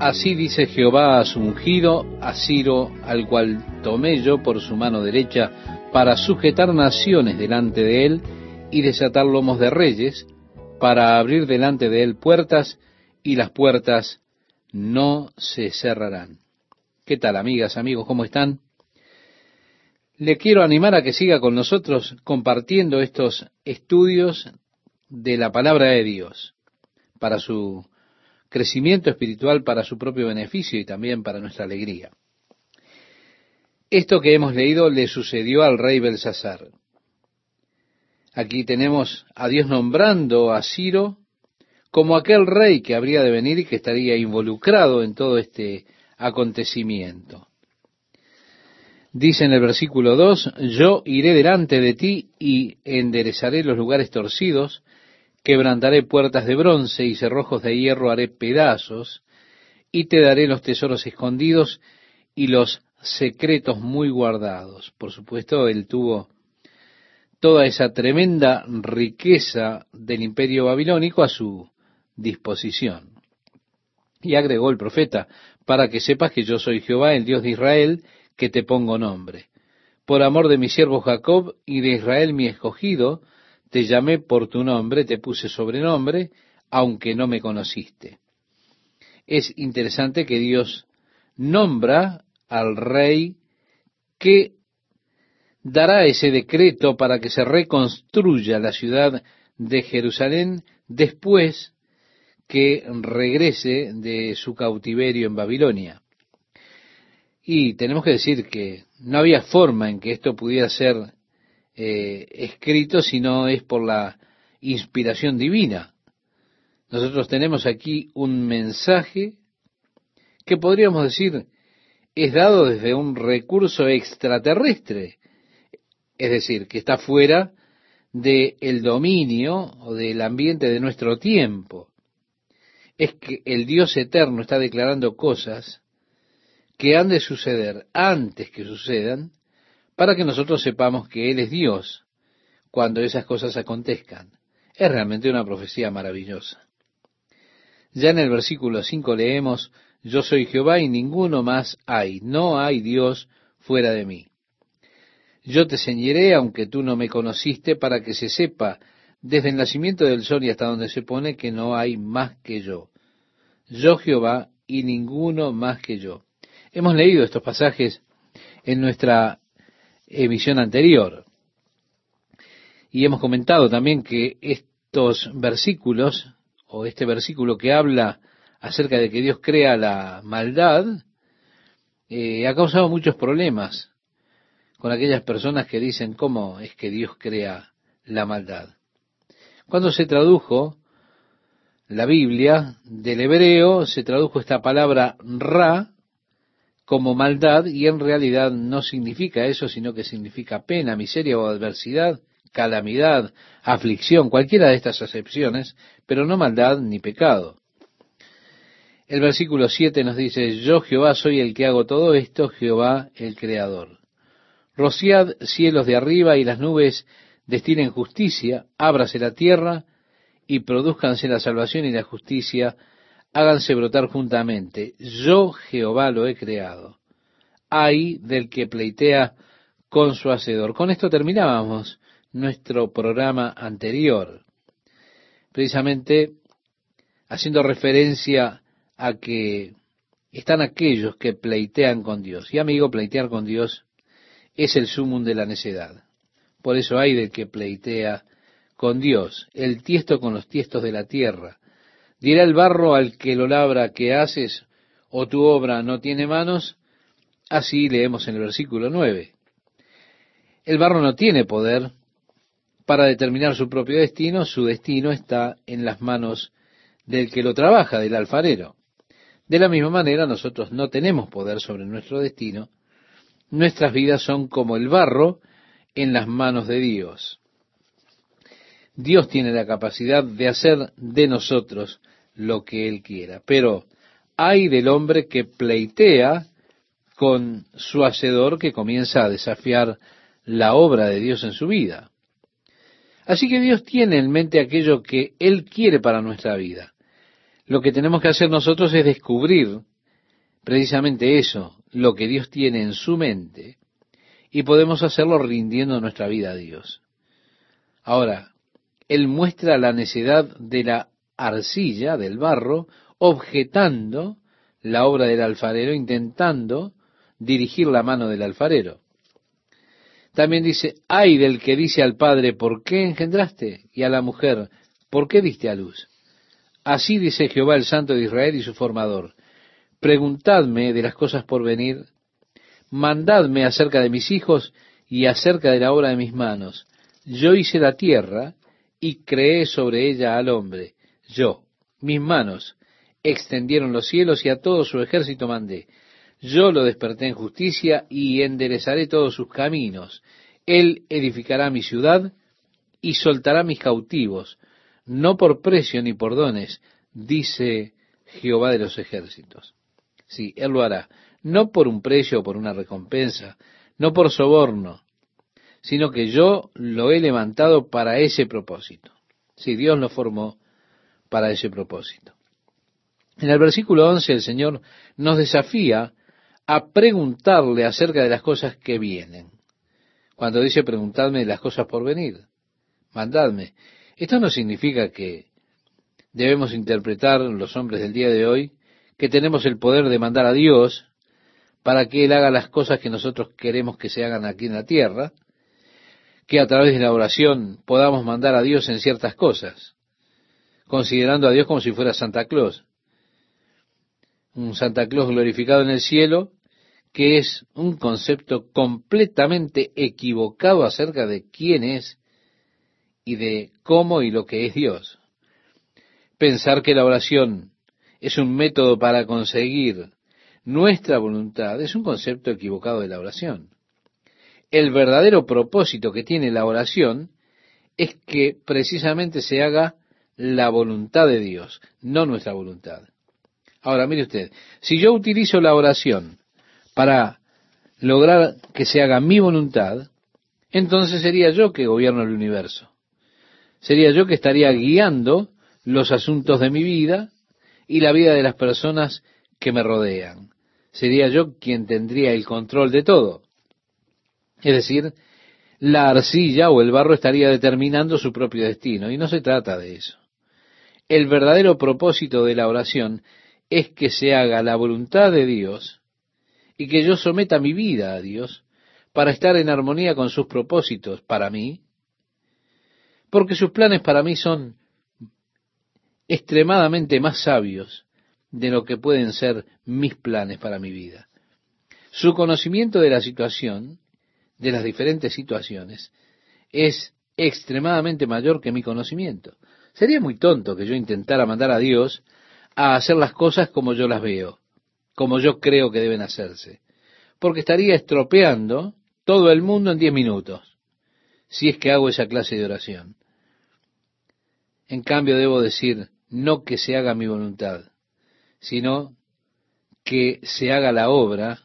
Así dice Jehová a su ungido, a Ciro, al cual tomé yo por su mano derecha, para sujetar naciones delante de él y desatar lomos de reyes, para abrir delante de él puertas, y las puertas no se cerrarán. ¿Qué tal, amigas, amigos? ¿Cómo están? Le quiero animar a que siga con nosotros compartiendo estos estudios de la palabra de Dios para su crecimiento espiritual para su propio beneficio y también para nuestra alegría. Esto que hemos leído le sucedió al rey Belsasar. Aquí tenemos a Dios nombrando a Ciro como aquel rey que habría de venir y que estaría involucrado en todo este acontecimiento. Dice en el versículo 2, yo iré delante de ti y enderezaré los lugares torcidos quebrantaré puertas de bronce y cerrojos de hierro haré pedazos, y te daré los tesoros escondidos y los secretos muy guardados. Por supuesto, él tuvo toda esa tremenda riqueza del imperio babilónico a su disposición. Y agregó el profeta, para que sepas que yo soy Jehová, el Dios de Israel, que te pongo nombre. Por amor de mi siervo Jacob y de Israel mi escogido, te llamé por tu nombre, te puse sobrenombre, aunque no me conociste. Es interesante que Dios nombra al rey que dará ese decreto para que se reconstruya la ciudad de Jerusalén después que regrese de su cautiverio en Babilonia. Y tenemos que decir que no había forma en que esto pudiera ser eh, escrito, sino es por la inspiración divina. Nosotros tenemos aquí un mensaje que podríamos decir es dado desde un recurso extraterrestre, es decir, que está fuera del dominio o del ambiente de nuestro tiempo. Es que el Dios eterno está declarando cosas que han de suceder antes que sucedan para que nosotros sepamos que Él es Dios cuando esas cosas acontezcan. Es realmente una profecía maravillosa. Ya en el versículo 5 leemos, Yo soy Jehová y ninguno más hay, no hay Dios fuera de mí. Yo te ceñiré aunque tú no me conociste para que se sepa desde el nacimiento del sol y hasta donde se pone que no hay más que yo. Yo Jehová y ninguno más que yo. Hemos leído estos pasajes en nuestra emisión anterior. Y hemos comentado también que estos versículos, o este versículo que habla acerca de que Dios crea la maldad, eh, ha causado muchos problemas con aquellas personas que dicen cómo es que Dios crea la maldad. Cuando se tradujo la Biblia del hebreo, se tradujo esta palabra ra, como maldad y en realidad no significa eso, sino que significa pena, miseria o adversidad, calamidad, aflicción, cualquiera de estas acepciones, pero no maldad ni pecado. El versículo 7 nos dice, yo Jehová soy el que hago todo esto, Jehová el Creador. Rociad cielos de arriba y las nubes destinen justicia, ábrase la tierra y produzcanse la salvación y la justicia, háganse brotar juntamente. Yo Jehová lo he creado. Hay del que pleitea con su hacedor. Con esto terminábamos nuestro programa anterior, precisamente haciendo referencia a que están aquellos que pleitean con Dios. Y amigo, pleitear con Dios es el sumum de la necedad. Por eso hay del que pleitea con Dios, el tiesto con los tiestos de la tierra, Dirá el barro al que lo labra, ¿qué haces? ¿O tu obra no tiene manos? Así leemos en el versículo 9. El barro no tiene poder para determinar su propio destino, su destino está en las manos del que lo trabaja, del alfarero. De la misma manera, nosotros no tenemos poder sobre nuestro destino, nuestras vidas son como el barro en las manos de Dios. Dios tiene la capacidad de hacer de nosotros lo que Él quiera. Pero hay del hombre que pleitea con su hacedor que comienza a desafiar la obra de Dios en su vida. Así que Dios tiene en mente aquello que Él quiere para nuestra vida. Lo que tenemos que hacer nosotros es descubrir precisamente eso, lo que Dios tiene en su mente, y podemos hacerlo rindiendo nuestra vida a Dios. Ahora, Él muestra la necedad de la arcilla, del barro, objetando la obra del alfarero, intentando dirigir la mano del alfarero. También dice, ay del que dice al padre, ¿por qué engendraste? Y a la mujer, ¿por qué diste a luz? Así dice Jehová el Santo de Israel y su formador, preguntadme de las cosas por venir, mandadme acerca de mis hijos y acerca de la obra de mis manos. Yo hice la tierra y creé sobre ella al hombre. Yo, mis manos, extendieron los cielos y a todo su ejército mandé. Yo lo desperté en justicia y enderezaré todos sus caminos. Él edificará mi ciudad y soltará mis cautivos, no por precio ni por dones, dice Jehová de los ejércitos. Sí, Él lo hará, no por un precio o por una recompensa, no por soborno, sino que yo lo he levantado para ese propósito. Sí, Dios lo formó para ese propósito. En el versículo 11 el Señor nos desafía a preguntarle acerca de las cosas que vienen. Cuando dice preguntadme de las cosas por venir, mandadme. Esto no significa que debemos interpretar los hombres del día de hoy que tenemos el poder de mandar a Dios para que Él haga las cosas que nosotros queremos que se hagan aquí en la tierra, que a través de la oración podamos mandar a Dios en ciertas cosas, considerando a Dios como si fuera Santa Claus un Santa Claus glorificado en el cielo, que es un concepto completamente equivocado acerca de quién es y de cómo y lo que es Dios. Pensar que la oración es un método para conseguir nuestra voluntad es un concepto equivocado de la oración. El verdadero propósito que tiene la oración es que precisamente se haga la voluntad de Dios, no nuestra voluntad. Ahora, mire usted, si yo utilizo la oración para lograr que se haga mi voluntad, entonces sería yo que gobierno el universo. Sería yo que estaría guiando los asuntos de mi vida y la vida de las personas que me rodean. Sería yo quien tendría el control de todo. Es decir, la arcilla o el barro estaría determinando su propio destino, y no se trata de eso. El verdadero propósito de la oración es que se haga la voluntad de Dios y que yo someta mi vida a Dios para estar en armonía con sus propósitos para mí, porque sus planes para mí son extremadamente más sabios de lo que pueden ser mis planes para mi vida. Su conocimiento de la situación, de las diferentes situaciones, es extremadamente mayor que mi conocimiento. Sería muy tonto que yo intentara mandar a Dios a hacer las cosas como yo las veo, como yo creo que deben hacerse, porque estaría estropeando todo el mundo en diez minutos, si es que hago esa clase de oración. En cambio debo decir, no que se haga mi voluntad, sino que se haga la obra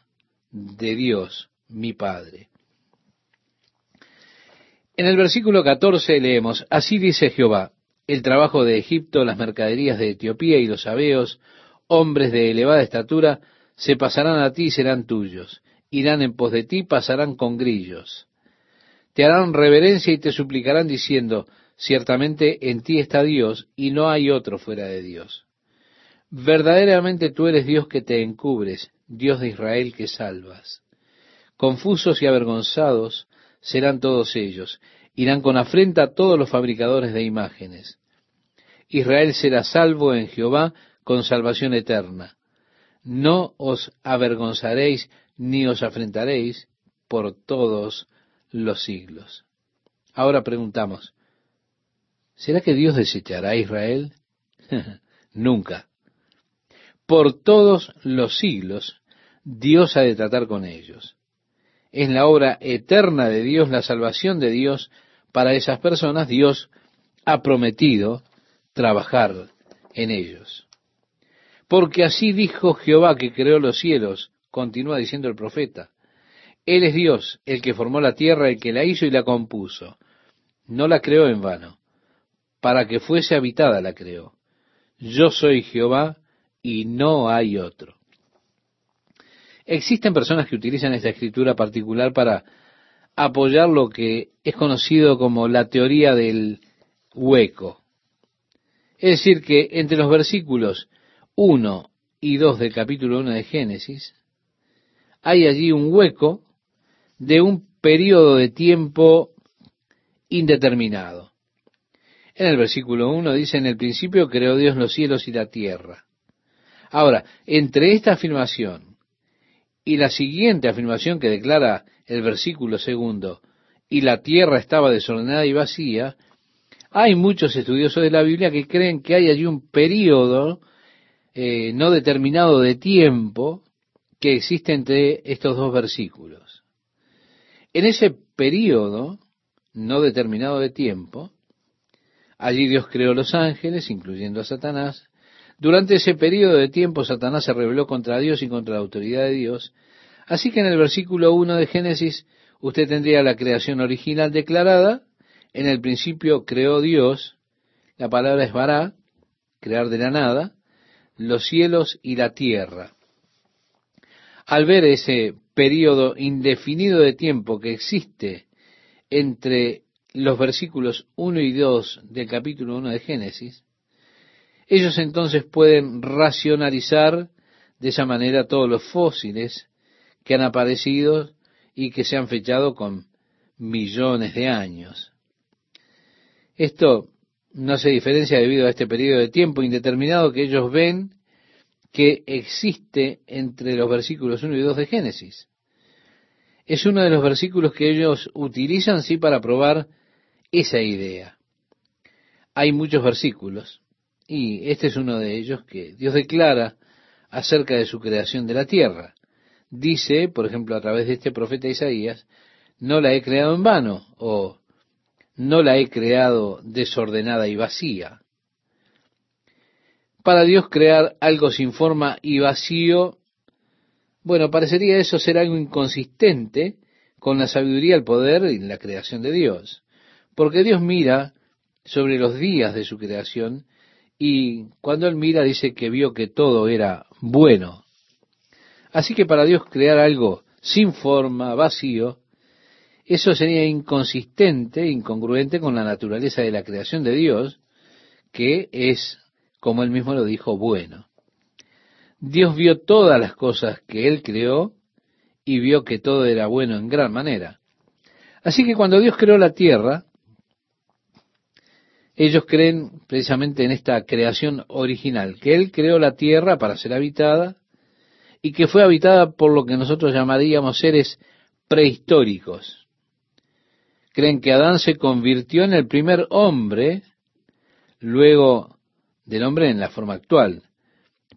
de Dios, mi Padre. En el versículo 14 leemos, así dice Jehová, el trabajo de Egipto, las mercaderías de Etiopía y los sabeos, hombres de elevada estatura, se pasarán a ti y serán tuyos. Irán en pos de ti, pasarán con grillos. Te harán reverencia y te suplicarán diciendo, ciertamente en ti está Dios y no hay otro fuera de Dios. Verdaderamente tú eres Dios que te encubres, Dios de Israel que salvas. Confusos y avergonzados serán todos ellos, irán con afrenta todos los fabricadores de imágenes. Israel será salvo en Jehová con salvación eterna. No os avergonzaréis ni os afrentaréis por todos los siglos. Ahora preguntamos, ¿será que Dios desechará a Israel? Nunca. Por todos los siglos Dios ha de tratar con ellos. Es la obra eterna de Dios, la salvación de Dios para esas personas, Dios ha prometido trabajar en ellos. Porque así dijo Jehová que creó los cielos, continúa diciendo el profeta. Él es Dios, el que formó la tierra, el que la hizo y la compuso. No la creó en vano, para que fuese habitada la creó. yo soy Jehová y no hay otro. Existen personas que utilizan esta escritura particular para apoyar lo que es conocido como la teoría del hueco. Es decir, que entre los versículos 1 y 2 del capítulo 1 de Génesis, hay allí un hueco de un periodo de tiempo indeterminado. En el versículo 1 dice, en el principio creó Dios los cielos y la tierra. Ahora, entre esta afirmación y la siguiente afirmación que declara el versículo segundo, y la tierra estaba desordenada y vacía, hay muchos estudiosos de la Biblia que creen que hay allí un periodo eh, no determinado de tiempo que existe entre estos dos versículos. En ese periodo no determinado de tiempo, allí Dios creó los ángeles, incluyendo a Satanás. Durante ese periodo de tiempo Satanás se rebeló contra Dios y contra la autoridad de Dios. Así que en el versículo 1 de Génesis usted tendría la creación original declarada. En el principio creó Dios, la palabra es vará, crear de la nada, los cielos y la tierra. Al ver ese periodo indefinido de tiempo que existe entre los versículos 1 y 2 del capítulo 1 de Génesis, ellos entonces pueden racionalizar de esa manera todos los fósiles que han aparecido y que se han fechado con millones de años. Esto no se diferencia debido a este periodo de tiempo indeterminado que ellos ven que existe entre los versículos 1 y 2 de Génesis. Es uno de los versículos que ellos utilizan, sí, para probar esa idea. Hay muchos versículos, y este es uno de ellos que Dios declara acerca de su creación de la tierra. Dice, por ejemplo, a través de este profeta Isaías, no la he creado en vano, o no la he creado desordenada y vacía. Para Dios crear algo sin forma y vacío, bueno, parecería eso ser algo inconsistente con la sabiduría, el poder y la creación de Dios. Porque Dios mira sobre los días de su creación y cuando Él mira dice que vio que todo era bueno. Así que para Dios crear algo sin forma, vacío, eso sería inconsistente, incongruente con la naturaleza de la creación de Dios, que es como él mismo lo dijo, bueno. Dios vio todas las cosas que él creó y vio que todo era bueno en gran manera. Así que cuando Dios creó la tierra, ellos creen precisamente en esta creación original, que Él creó la tierra para ser habitada y que fue habitada por lo que nosotros llamaríamos seres prehistóricos. Creen que Adán se convirtió en el primer hombre, luego del hombre en la forma actual.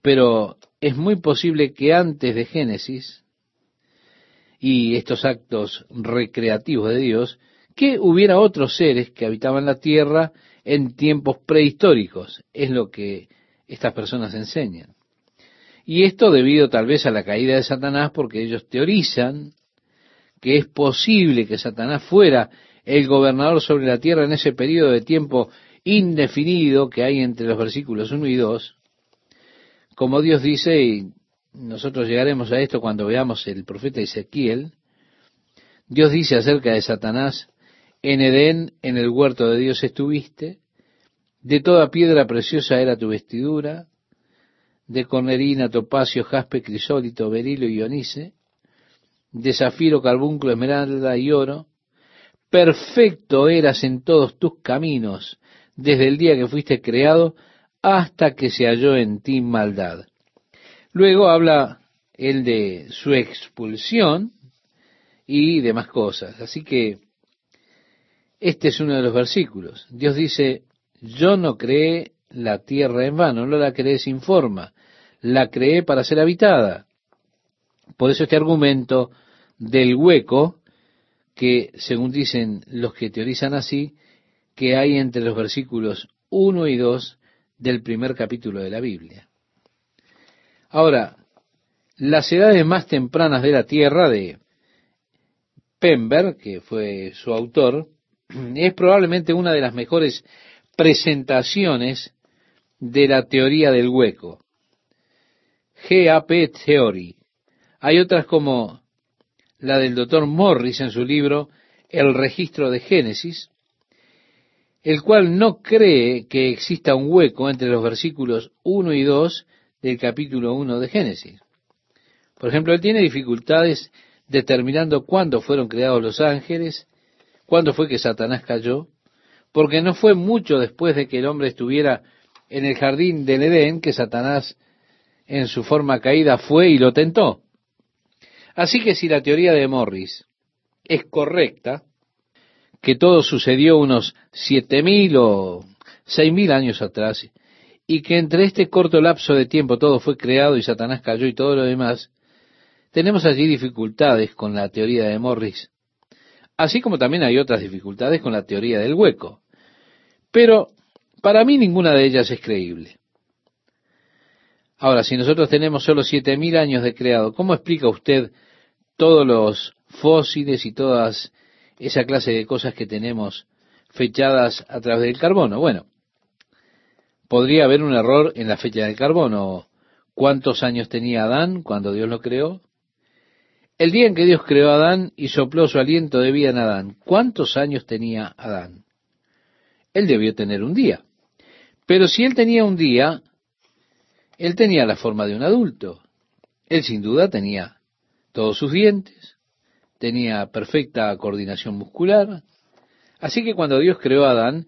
Pero es muy posible que antes de Génesis y estos actos recreativos de Dios, que hubiera otros seres que habitaban la tierra en tiempos prehistóricos. Es lo que estas personas enseñan. Y esto debido tal vez a la caída de Satanás, porque ellos teorizan que es posible que Satanás fuera el gobernador sobre la tierra en ese periodo de tiempo indefinido que hay entre los versículos 1 y 2, como Dios dice, y nosotros llegaremos a esto cuando veamos el profeta Ezequiel, Dios dice acerca de Satanás, en Edén, en el huerto de Dios estuviste, de toda piedra preciosa era tu vestidura, de cornerina, topacio, jaspe, crisólito, berilo y onice, de zafiro, carbunclo, esmeralda y oro, perfecto eras en todos tus caminos, desde el día que fuiste creado hasta que se halló en ti maldad. Luego habla él de su expulsión y demás cosas. Así que este es uno de los versículos. Dios dice, yo no creé la tierra en vano, no la creé sin forma, la creé para ser habitada. Por eso este argumento del hueco, que según dicen los que teorizan así, que hay entre los versículos 1 y 2 del primer capítulo de la Biblia. Ahora, las edades más tempranas de la Tierra de Pember, que fue su autor, es probablemente una de las mejores presentaciones de la teoría del hueco. GAP Theory. Hay otras como la del doctor Morris en su libro El registro de Génesis, el cual no cree que exista un hueco entre los versículos 1 y 2 del capítulo 1 de Génesis. Por ejemplo, él tiene dificultades determinando cuándo fueron creados los ángeles, cuándo fue que Satanás cayó, porque no fue mucho después de que el hombre estuviera en el jardín del Edén que Satanás en su forma caída fue y lo tentó. Así que si la teoría de Morris es correcta, que todo sucedió unos siete mil o seis mil años atrás, y que entre este corto lapso de tiempo todo fue creado y Satanás cayó y todo lo demás, tenemos allí dificultades con la teoría de Morris, así como también hay otras dificultades con la teoría del hueco. Pero para mí ninguna de ellas es creíble. Ahora, si nosotros tenemos solo siete mil años de creado, ¿cómo explica usted todos los fósiles y todas esa clase de cosas que tenemos fechadas a través del carbono? Bueno, podría haber un error en la fecha del carbono. ¿Cuántos años tenía Adán cuando Dios lo creó? El día en que Dios creó a Adán y sopló su aliento de vida en Adán, ¿cuántos años tenía Adán? Él debió tener un día. Pero si él tenía un día, él tenía la forma de un adulto. Él sin duda tenía todos sus dientes, tenía perfecta coordinación muscular. Así que cuando Dios creó a Adán,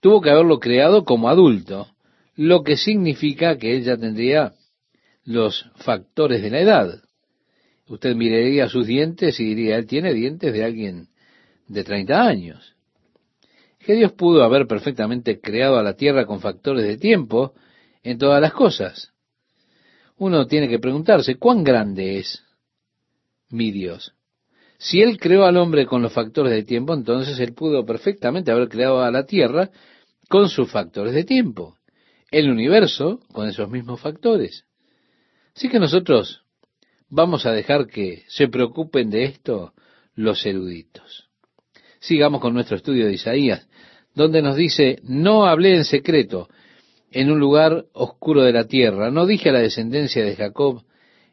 tuvo que haberlo creado como adulto, lo que significa que él ya tendría los factores de la edad. Usted miraría sus dientes y diría, él tiene dientes de alguien de 30 años. Que Dios pudo haber perfectamente creado a la tierra con factores de tiempo en todas las cosas. Uno tiene que preguntarse, ¿cuán grande es mi Dios? Si Él creó al hombre con los factores de tiempo, entonces Él pudo perfectamente haber creado a la tierra con sus factores de tiempo. El universo con esos mismos factores. Así que nosotros vamos a dejar que se preocupen de esto los eruditos. Sigamos con nuestro estudio de Isaías, donde nos dice, no hablé en secreto en un lugar oscuro de la tierra, no dije a la descendencia de Jacob,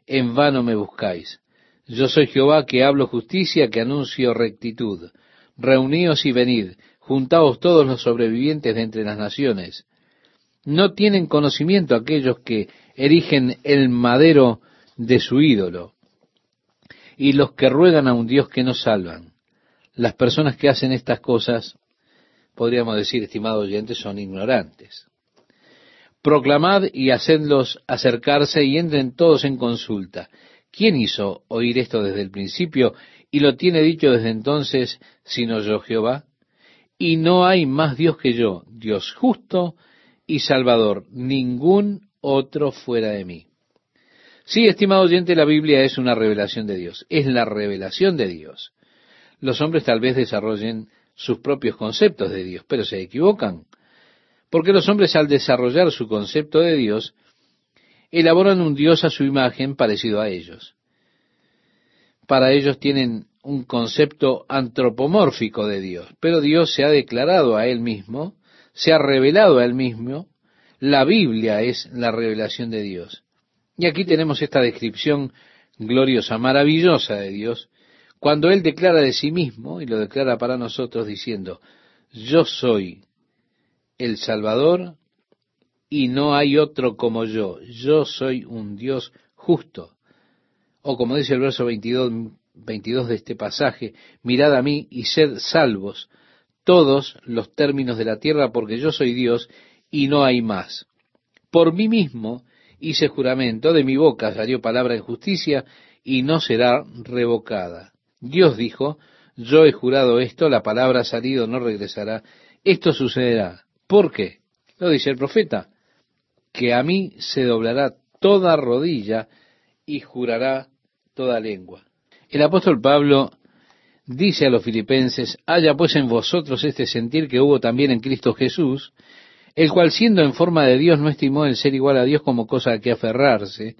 en vano me buscáis. Yo soy Jehová que hablo justicia, que anuncio rectitud. Reuníos y venid, juntaos todos los sobrevivientes de entre las naciones. No tienen conocimiento aquellos que erigen el madero de su ídolo y los que ruegan a un Dios que no salvan. Las personas que hacen estas cosas, podríamos decir, estimados oyentes, son ignorantes. Proclamad y hacedlos acercarse y entren todos en consulta. ¿Quién hizo oír esto desde el principio y lo tiene dicho desde entonces, sino yo Jehová? Y no hay más Dios que yo, Dios justo y salvador, ningún otro fuera de mí. Sí, estimado oyente, la Biblia es una revelación de Dios, es la revelación de Dios. Los hombres tal vez desarrollen sus propios conceptos de Dios, pero se equivocan, porque los hombres al desarrollar su concepto de Dios, elaboran un Dios a su imagen parecido a ellos. Para ellos tienen un concepto antropomórfico de Dios, pero Dios se ha declarado a Él mismo, se ha revelado a Él mismo, la Biblia es la revelación de Dios. Y aquí tenemos esta descripción gloriosa, maravillosa de Dios, cuando Él declara de sí mismo, y lo declara para nosotros diciendo, yo soy el Salvador y no hay otro como yo, yo soy un Dios justo. O como dice el verso 22, 22 de este pasaje, mirad a mí y sed salvos todos los términos de la tierra, porque yo soy Dios y no hay más. Por mí mismo hice juramento, de mi boca salió palabra en justicia y no será revocada. Dios dijo, yo he jurado esto, la palabra ha salido, no regresará, esto sucederá. ¿Por qué? Lo dice el profeta, que a mí se doblará toda rodilla y jurará toda lengua. El apóstol Pablo dice a los filipenses, haya pues en vosotros este sentir que hubo también en Cristo Jesús, el cual siendo en forma de Dios no estimó el ser igual a Dios como cosa a que aferrarse,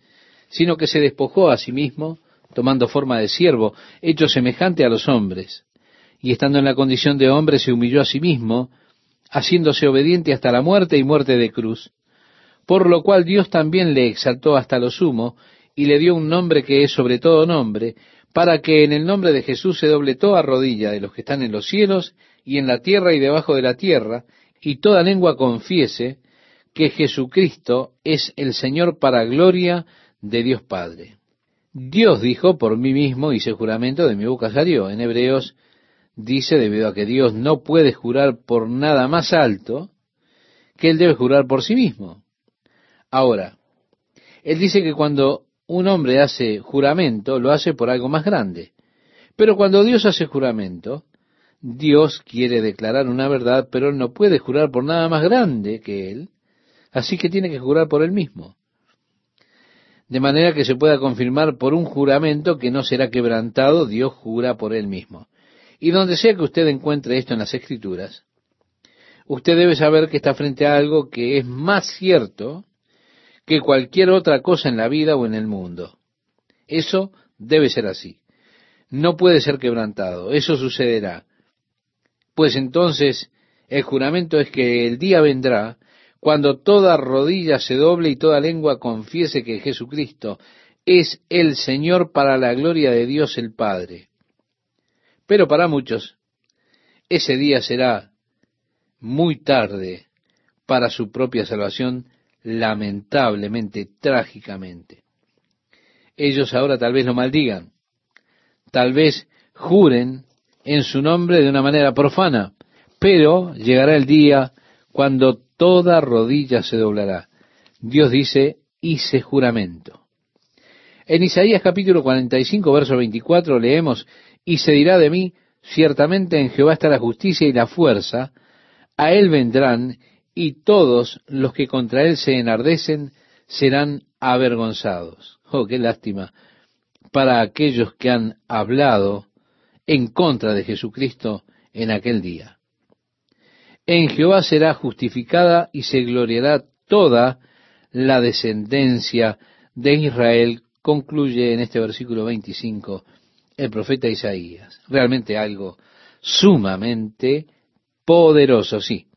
sino que se despojó a sí mismo, tomando forma de siervo, hecho semejante a los hombres, y estando en la condición de hombre se humilló a sí mismo, haciéndose obediente hasta la muerte y muerte de cruz, por lo cual Dios también le exaltó hasta lo sumo y le dio un nombre que es sobre todo nombre, para que en el nombre de Jesús se doble toda rodilla de los que están en los cielos y en la tierra y debajo de la tierra, y toda lengua confiese que Jesucristo es el Señor para gloria de Dios Padre. Dios dijo, por mí mismo hice juramento, de mi boca salió. En Hebreos dice, debido a que Dios no puede jurar por nada más alto, que Él debe jurar por sí mismo. Ahora, Él dice que cuando un hombre hace juramento, lo hace por algo más grande. Pero cuando Dios hace juramento, Dios quiere declarar una verdad, pero Él no puede jurar por nada más grande que Él, así que tiene que jurar por Él mismo. De manera que se pueda confirmar por un juramento que no será quebrantado, Dios jura por Él mismo. Y donde sea que usted encuentre esto en las Escrituras, usted debe saber que está frente a algo que es más cierto que cualquier otra cosa en la vida o en el mundo. Eso debe ser así. No puede ser quebrantado. Eso sucederá. Pues entonces el juramento es que el día vendrá cuando toda rodilla se doble y toda lengua confiese que Jesucristo es el Señor para la gloria de Dios el Padre. Pero para muchos, ese día será muy tarde para su propia salvación lamentablemente, trágicamente. Ellos ahora tal vez lo maldigan, tal vez juren en su nombre de una manera profana, pero llegará el día cuando toda rodilla se doblará. Dios dice, hice juramento. En Isaías capítulo 45, verso 24 leemos, y se dirá de mí, ciertamente en Jehová está la justicia y la fuerza, a él vendrán y todos los que contra él se enardecen serán avergonzados. Oh, qué lástima para aquellos que han hablado en contra de Jesucristo en aquel día. En Jehová será justificada y se gloriará toda la descendencia de Israel, concluye en este versículo 25 el profeta Isaías. Realmente algo sumamente poderoso, sí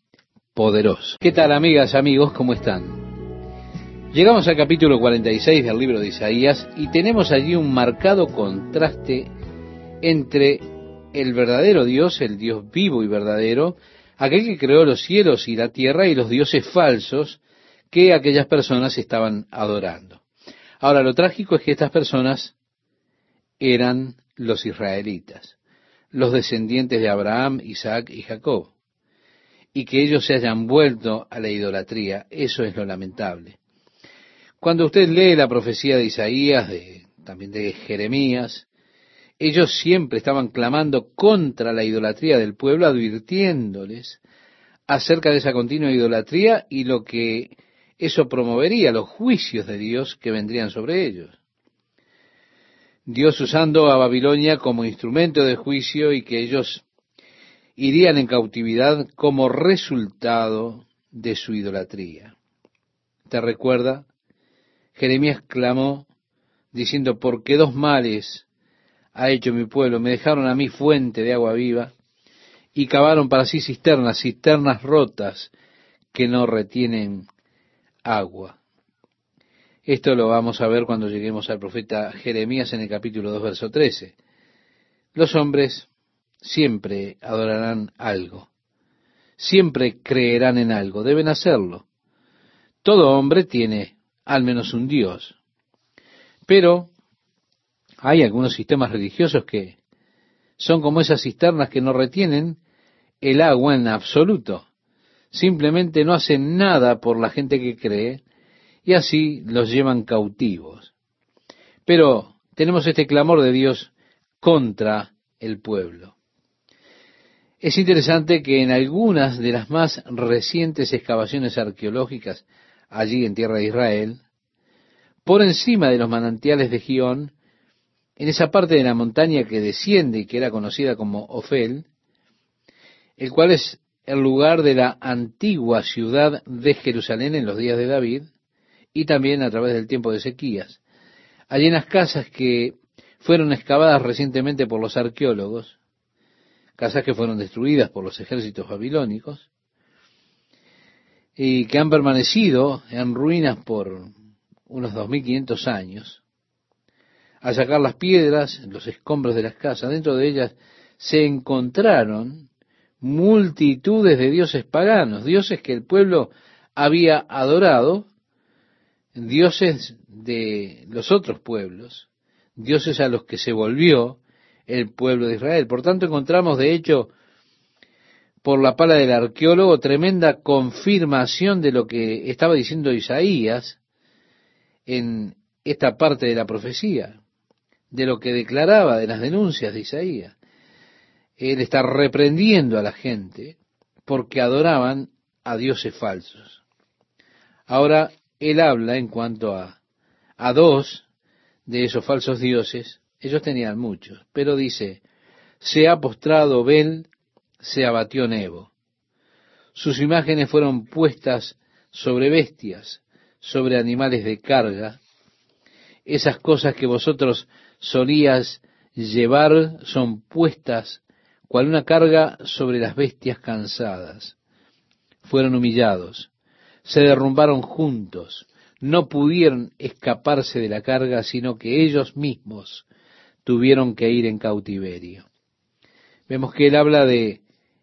poderoso. ¿Qué tal amigas, amigos? ¿Cómo están? Llegamos al capítulo 46 del libro de Isaías y tenemos allí un marcado contraste entre el verdadero Dios, el Dios vivo y verdadero, aquel que creó los cielos y la tierra y los dioses falsos que aquellas personas estaban adorando. Ahora, lo trágico es que estas personas eran los israelitas, los descendientes de Abraham, Isaac y Jacob y que ellos se hayan vuelto a la idolatría. Eso es lo lamentable. Cuando usted lee la profecía de Isaías, de, también de Jeremías, ellos siempre estaban clamando contra la idolatría del pueblo, advirtiéndoles acerca de esa continua idolatría y lo que eso promovería, los juicios de Dios que vendrían sobre ellos. Dios usando a Babilonia como instrumento de juicio y que ellos irían en cautividad como resultado de su idolatría. ¿Te recuerda? Jeremías clamó diciendo, ¿por qué dos males ha hecho mi pueblo? Me dejaron a mí fuente de agua viva y cavaron para sí cisternas, cisternas rotas que no retienen agua. Esto lo vamos a ver cuando lleguemos al profeta Jeremías en el capítulo 2, verso 13. Los hombres siempre adorarán algo, siempre creerán en algo, deben hacerlo. Todo hombre tiene al menos un Dios, pero hay algunos sistemas religiosos que son como esas cisternas que no retienen el agua en absoluto. Simplemente no hacen nada por la gente que cree y así los llevan cautivos. Pero tenemos este clamor de Dios contra el pueblo. Es interesante que en algunas de las más recientes excavaciones arqueológicas allí en tierra de Israel, por encima de los manantiales de Gión, en esa parte de la montaña que desciende y que era conocida como Ofel, el cual es el lugar de la antigua ciudad de Jerusalén en los días de David y también a través del tiempo de Ezequías. Allí en las casas que fueron excavadas recientemente por los arqueólogos, casas que fueron destruidas por los ejércitos babilónicos, y que han permanecido en ruinas por unos 2500 años, al sacar las piedras, los escombros de las casas, dentro de ellas se encontraron multitudes de dioses paganos, dioses que el pueblo había adorado, dioses de los otros pueblos, dioses a los que se volvió el pueblo de Israel. Por tanto, encontramos, de hecho, por la pala del arqueólogo, tremenda confirmación de lo que estaba diciendo Isaías en esta parte de la profecía, de lo que declaraba, de las denuncias de Isaías. Él está reprendiendo a la gente porque adoraban a dioses falsos. Ahora, él habla en cuanto a, a dos de esos falsos dioses, ellos tenían muchos, pero dice, se ha postrado Bel, se abatió Nebo. Sus imágenes fueron puestas sobre bestias, sobre animales de carga. Esas cosas que vosotros solías llevar son puestas cual una carga sobre las bestias cansadas. Fueron humillados, se derrumbaron juntos, no pudieron escaparse de la carga, sino que ellos mismos tuvieron que ir en cautiverio. Vemos que él habla de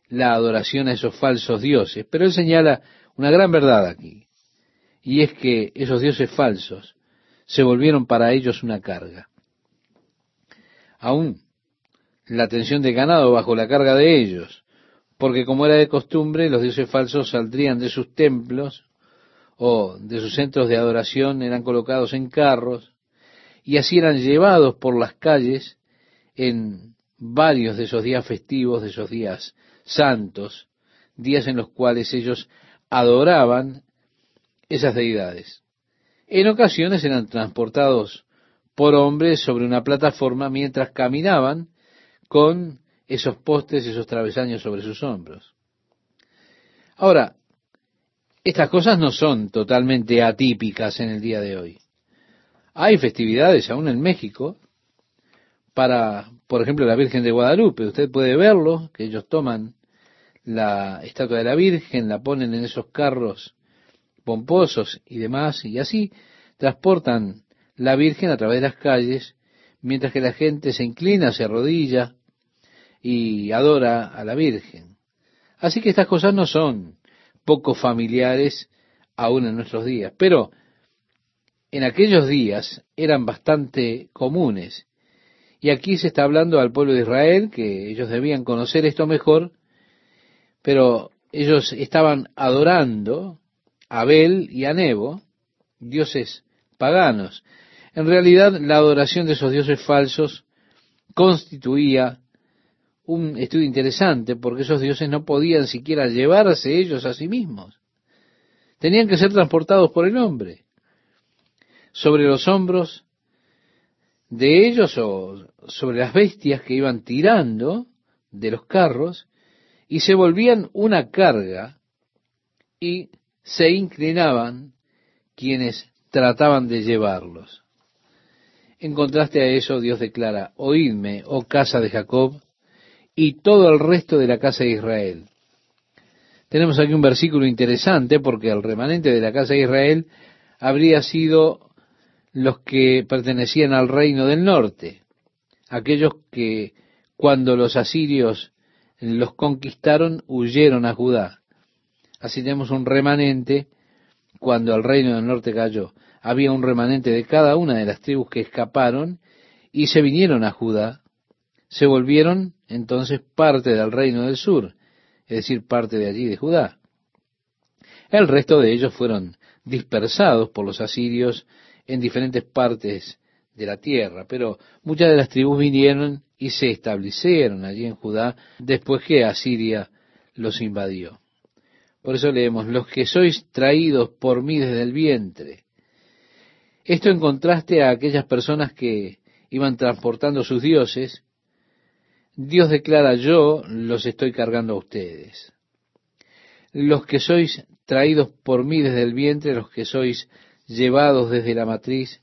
la adoración a esos falsos dioses, pero él señala una gran verdad aquí, y es que esos dioses falsos se volvieron para ellos una carga. Aún la tensión de ganado bajo la carga de ellos, porque como era de costumbre, los dioses falsos saldrían de sus templos o de sus centros de adoración, eran colocados en carros, y así eran llevados por las calles en varios de esos días festivos, de esos días santos, días en los cuales ellos adoraban esas deidades. En ocasiones eran transportados por hombres sobre una plataforma mientras caminaban con esos postes, esos travesaños sobre sus hombros. Ahora, estas cosas no son totalmente atípicas en el día de hoy. Hay festividades aún en México para, por ejemplo, la Virgen de Guadalupe. Usted puede verlo, que ellos toman la estatua de la Virgen, la ponen en esos carros pomposos y demás, y así transportan la Virgen a través de las calles, mientras que la gente se inclina, se arrodilla y adora a la Virgen. Así que estas cosas no son poco familiares aún en nuestros días, pero en aquellos días eran bastante comunes. Y aquí se está hablando al pueblo de Israel, que ellos debían conocer esto mejor, pero ellos estaban adorando a Abel y a Nebo, dioses paganos. En realidad, la adoración de esos dioses falsos constituía un estudio interesante, porque esos dioses no podían siquiera llevarse ellos a sí mismos. Tenían que ser transportados por el hombre sobre los hombros de ellos o sobre las bestias que iban tirando de los carros y se volvían una carga y se inclinaban quienes trataban de llevarlos. En contraste a eso, Dios declara, oídme, oh casa de Jacob, y todo el resto de la casa de Israel. Tenemos aquí un versículo interesante porque el remanente de la casa de Israel habría sido los que pertenecían al reino del norte, aquellos que cuando los asirios los conquistaron huyeron a Judá. Así tenemos un remanente cuando el reino del norte cayó. Había un remanente de cada una de las tribus que escaparon y se vinieron a Judá. Se volvieron entonces parte del reino del sur, es decir, parte de allí de Judá. El resto de ellos fueron dispersados por los asirios en diferentes partes de la tierra, pero muchas de las tribus vinieron y se establecieron allí en Judá después que Asiria los invadió. Por eso leemos, los que sois traídos por mí desde el vientre. Esto en contraste a aquellas personas que iban transportando sus dioses, Dios declara, yo los estoy cargando a ustedes. Los que sois traídos por mí desde el vientre, los que sois llevados desde la matriz,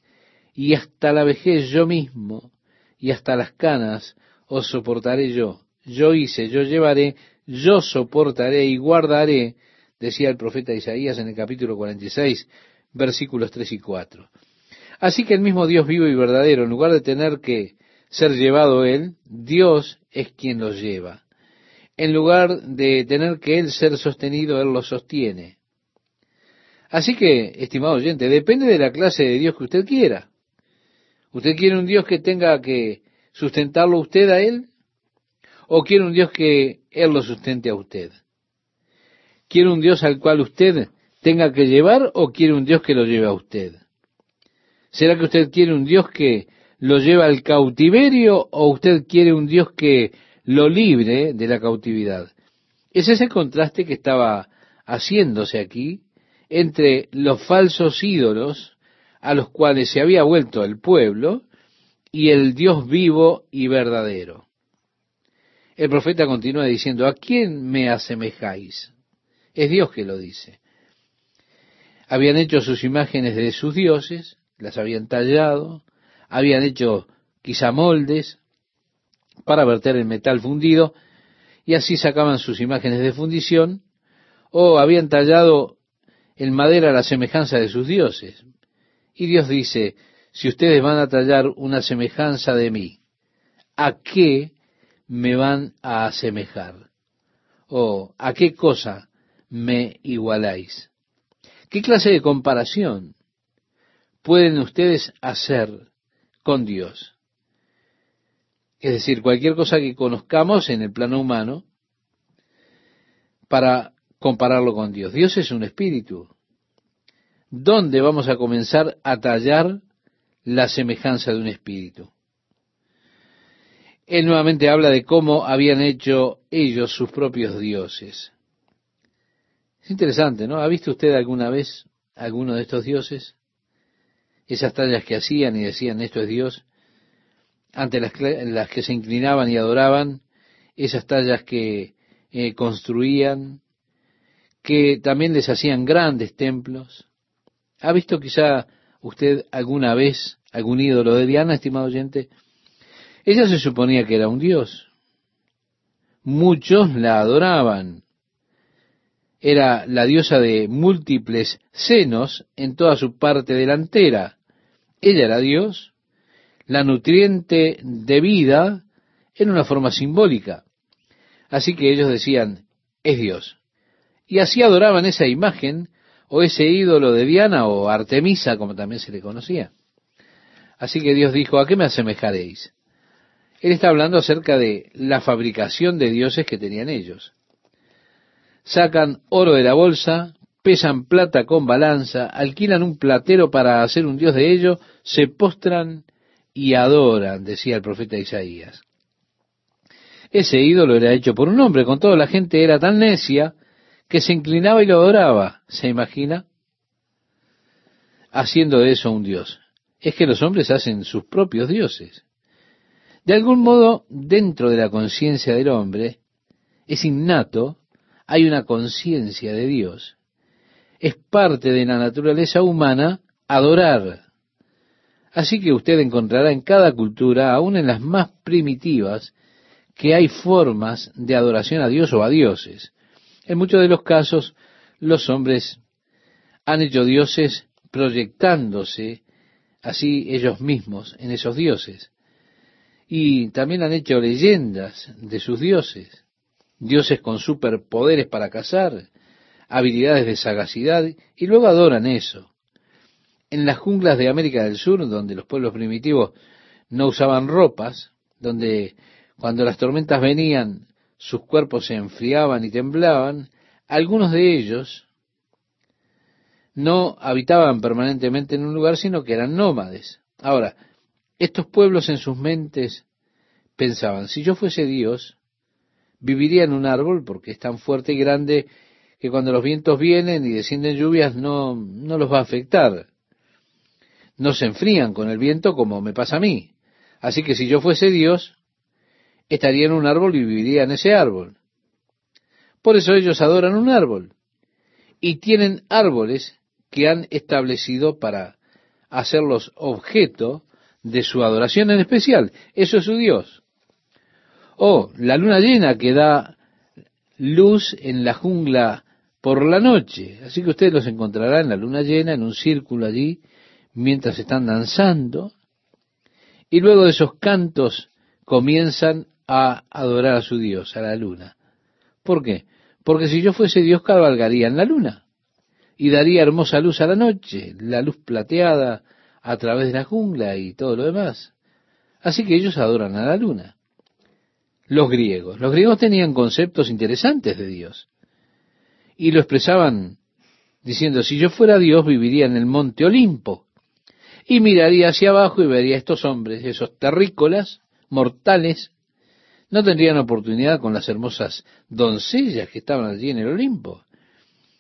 y hasta la vejez yo mismo, y hasta las canas os soportaré yo. Yo hice, yo llevaré, yo soportaré y guardaré decía el profeta Isaías en el capítulo 46, versículos 3 y 4. Así que el mismo Dios vivo y verdadero, en lugar de tener que ser llevado Él, Dios es quien lo lleva. En lugar de tener que Él ser sostenido, Él lo sostiene. Así que, estimado oyente, depende de la clase de Dios que usted quiera. ¿Usted quiere un Dios que tenga que sustentarlo usted a Él? ¿O quiere un Dios que Él lo sustente a usted? ¿Quiere un Dios al cual usted tenga que llevar o quiere un Dios que lo lleve a usted? ¿Será que usted quiere un Dios que lo lleva al cautiverio o usted quiere un Dios que lo libre de la cautividad? Es ese contraste que estaba haciéndose aquí entre los falsos ídolos a los cuales se había vuelto el pueblo y el Dios vivo y verdadero. El profeta continúa diciendo, ¿a quién me asemejáis? Es Dios que lo dice. Habían hecho sus imágenes de sus dioses, las habían tallado, habían hecho quizá moldes para verter el metal fundido y así sacaban sus imágenes de fundición o habían tallado en madera la semejanza de sus dioses. Y Dios dice, si ustedes van a tallar una semejanza de mí, ¿a qué me van a asemejar? ¿O a qué cosa me igualáis? ¿Qué clase de comparación pueden ustedes hacer con Dios? Es decir, cualquier cosa que conozcamos en el plano humano para compararlo con Dios. Dios es un espíritu. ¿Dónde vamos a comenzar a tallar la semejanza de un espíritu? Él nuevamente habla de cómo habían hecho ellos sus propios dioses. Es interesante, ¿no? ¿Ha visto usted alguna vez alguno de estos dioses? Esas tallas que hacían y decían esto es Dios, ante las, que se inclinaban y adoraban, esas tallas que eh, construían, que también les hacían grandes templos. ¿Ha visto quizá usted alguna vez algún ídolo de Diana, estimado oyente? Ella se suponía que era un dios. Muchos la adoraban. Era la diosa de múltiples senos en toda su parte delantera. Ella era Dios, la nutriente de vida en una forma simbólica. Así que ellos decían, es Dios. Y así adoraban esa imagen o ese ídolo de Diana o Artemisa, como también se le conocía. Así que Dios dijo, ¿a qué me asemejaréis? Él está hablando acerca de la fabricación de dioses que tenían ellos. Sacan oro de la bolsa, pesan plata con balanza, alquilan un platero para hacer un dios de ello, se postran y adoran, decía el profeta Isaías. Ese ídolo era hecho por un hombre, con toda la gente era tan necia que se inclinaba y lo adoraba, ¿se imagina? Haciendo de eso un dios. Es que los hombres hacen sus propios dioses. De algún modo, dentro de la conciencia del hombre, es innato, hay una conciencia de Dios es parte de la naturaleza humana adorar. Así que usted encontrará en cada cultura, aun en las más primitivas, que hay formas de adoración a Dios o a dioses. En muchos de los casos, los hombres han hecho dioses proyectándose así ellos mismos en esos dioses. Y también han hecho leyendas de sus dioses, dioses con superpoderes para cazar, habilidades de sagacidad, y luego adoran eso. En las junglas de América del Sur, donde los pueblos primitivos no usaban ropas, donde cuando las tormentas venían sus cuerpos se enfriaban y temblaban, algunos de ellos no habitaban permanentemente en un lugar, sino que eran nómades. Ahora, estos pueblos en sus mentes pensaban, si yo fuese Dios, viviría en un árbol porque es tan fuerte y grande que cuando los vientos vienen y descienden lluvias no, no los va a afectar. No se enfrían con el viento como me pasa a mí. Así que si yo fuese Dios, estaría en un árbol y viviría en ese árbol. Por eso ellos adoran un árbol. Y tienen árboles que han establecido para hacerlos objeto de su adoración en especial. Eso es su Dios. O la luna llena que da luz en la jungla por la noche. Así que usted los encontrará en la luna llena, en un círculo allí, mientras están danzando. Y luego de esos cantos comienzan a adorar a su Dios, a la luna. ¿Por qué? Porque si yo fuese Dios, cabalgaría en la luna y daría hermosa luz a la noche, la luz plateada a través de la jungla y todo lo demás. Así que ellos adoran a la luna. Los griegos. Los griegos tenían conceptos interesantes de Dios. Y lo expresaban diciendo, si yo fuera Dios, viviría en el monte Olimpo. Y miraría hacia abajo y vería a estos hombres, esos terrícolas, mortales, no tendrían oportunidad con las hermosas doncellas que estaban allí en el Olimpo.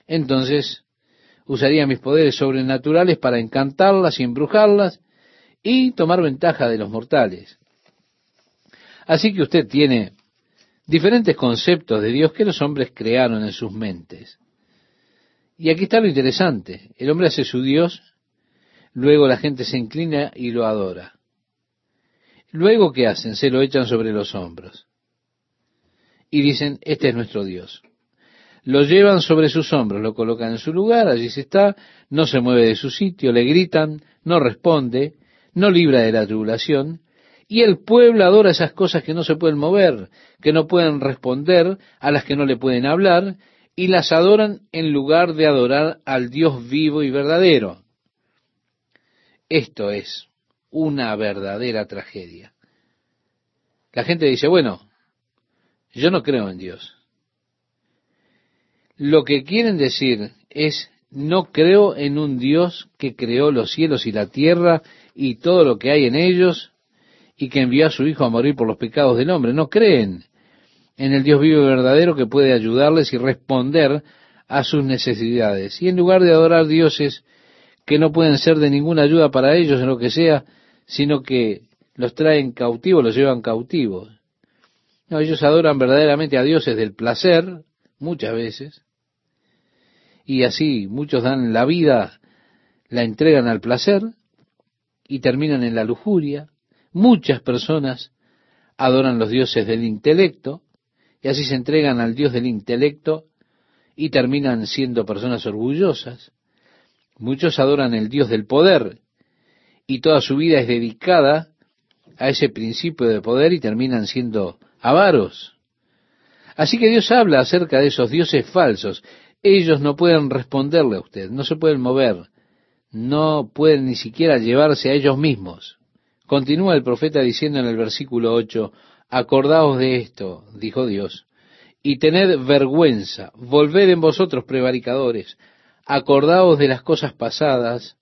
Entonces, usaría mis poderes sobrenaturales para encantarlas y embrujarlas y tomar ventaja de los mortales. Así que usted tiene diferentes conceptos de Dios que los hombres crearon en sus mentes. Y aquí está lo interesante. El hombre hace su Dios, luego la gente se inclina y lo adora. Luego, ¿qué hacen? Se lo echan sobre los hombros. Y dicen, este es nuestro Dios. Lo llevan sobre sus hombros, lo colocan en su lugar, allí se está, no se mueve de su sitio, le gritan, no responde, no libra de la tribulación, y el pueblo adora esas cosas que no se pueden mover, que no pueden responder, a las que no le pueden hablar, y las adoran en lugar de adorar al Dios vivo y verdadero. Esto es una verdadera tragedia. La gente dice, bueno, yo no creo en Dios. Lo que quieren decir es, no creo en un Dios que creó los cielos y la tierra y todo lo que hay en ellos y que envió a su Hijo a morir por los pecados del hombre. No creen en el Dios vivo y verdadero que puede ayudarles y responder a sus necesidades. Y en lugar de adorar dioses que no pueden ser de ninguna ayuda para ellos en lo que sea, sino que los traen cautivos, los llevan cautivos. No, ellos adoran verdaderamente a dioses del placer, muchas veces, y así muchos dan la vida, la entregan al placer y terminan en la lujuria. Muchas personas adoran los dioses del intelecto y así se entregan al dios del intelecto y terminan siendo personas orgullosas. Muchos adoran el dios del poder y toda su vida es dedicada a ese principio de poder y terminan siendo avaros. Así que Dios habla acerca de esos dioses falsos. Ellos no pueden responderle a usted, no se pueden mover, no pueden ni siquiera llevarse a ellos mismos. Continúa el profeta diciendo en el versículo 8, acordaos de esto, dijo Dios, y tened vergüenza, volved en vosotros prevaricadores, acordaos de las cosas pasadas,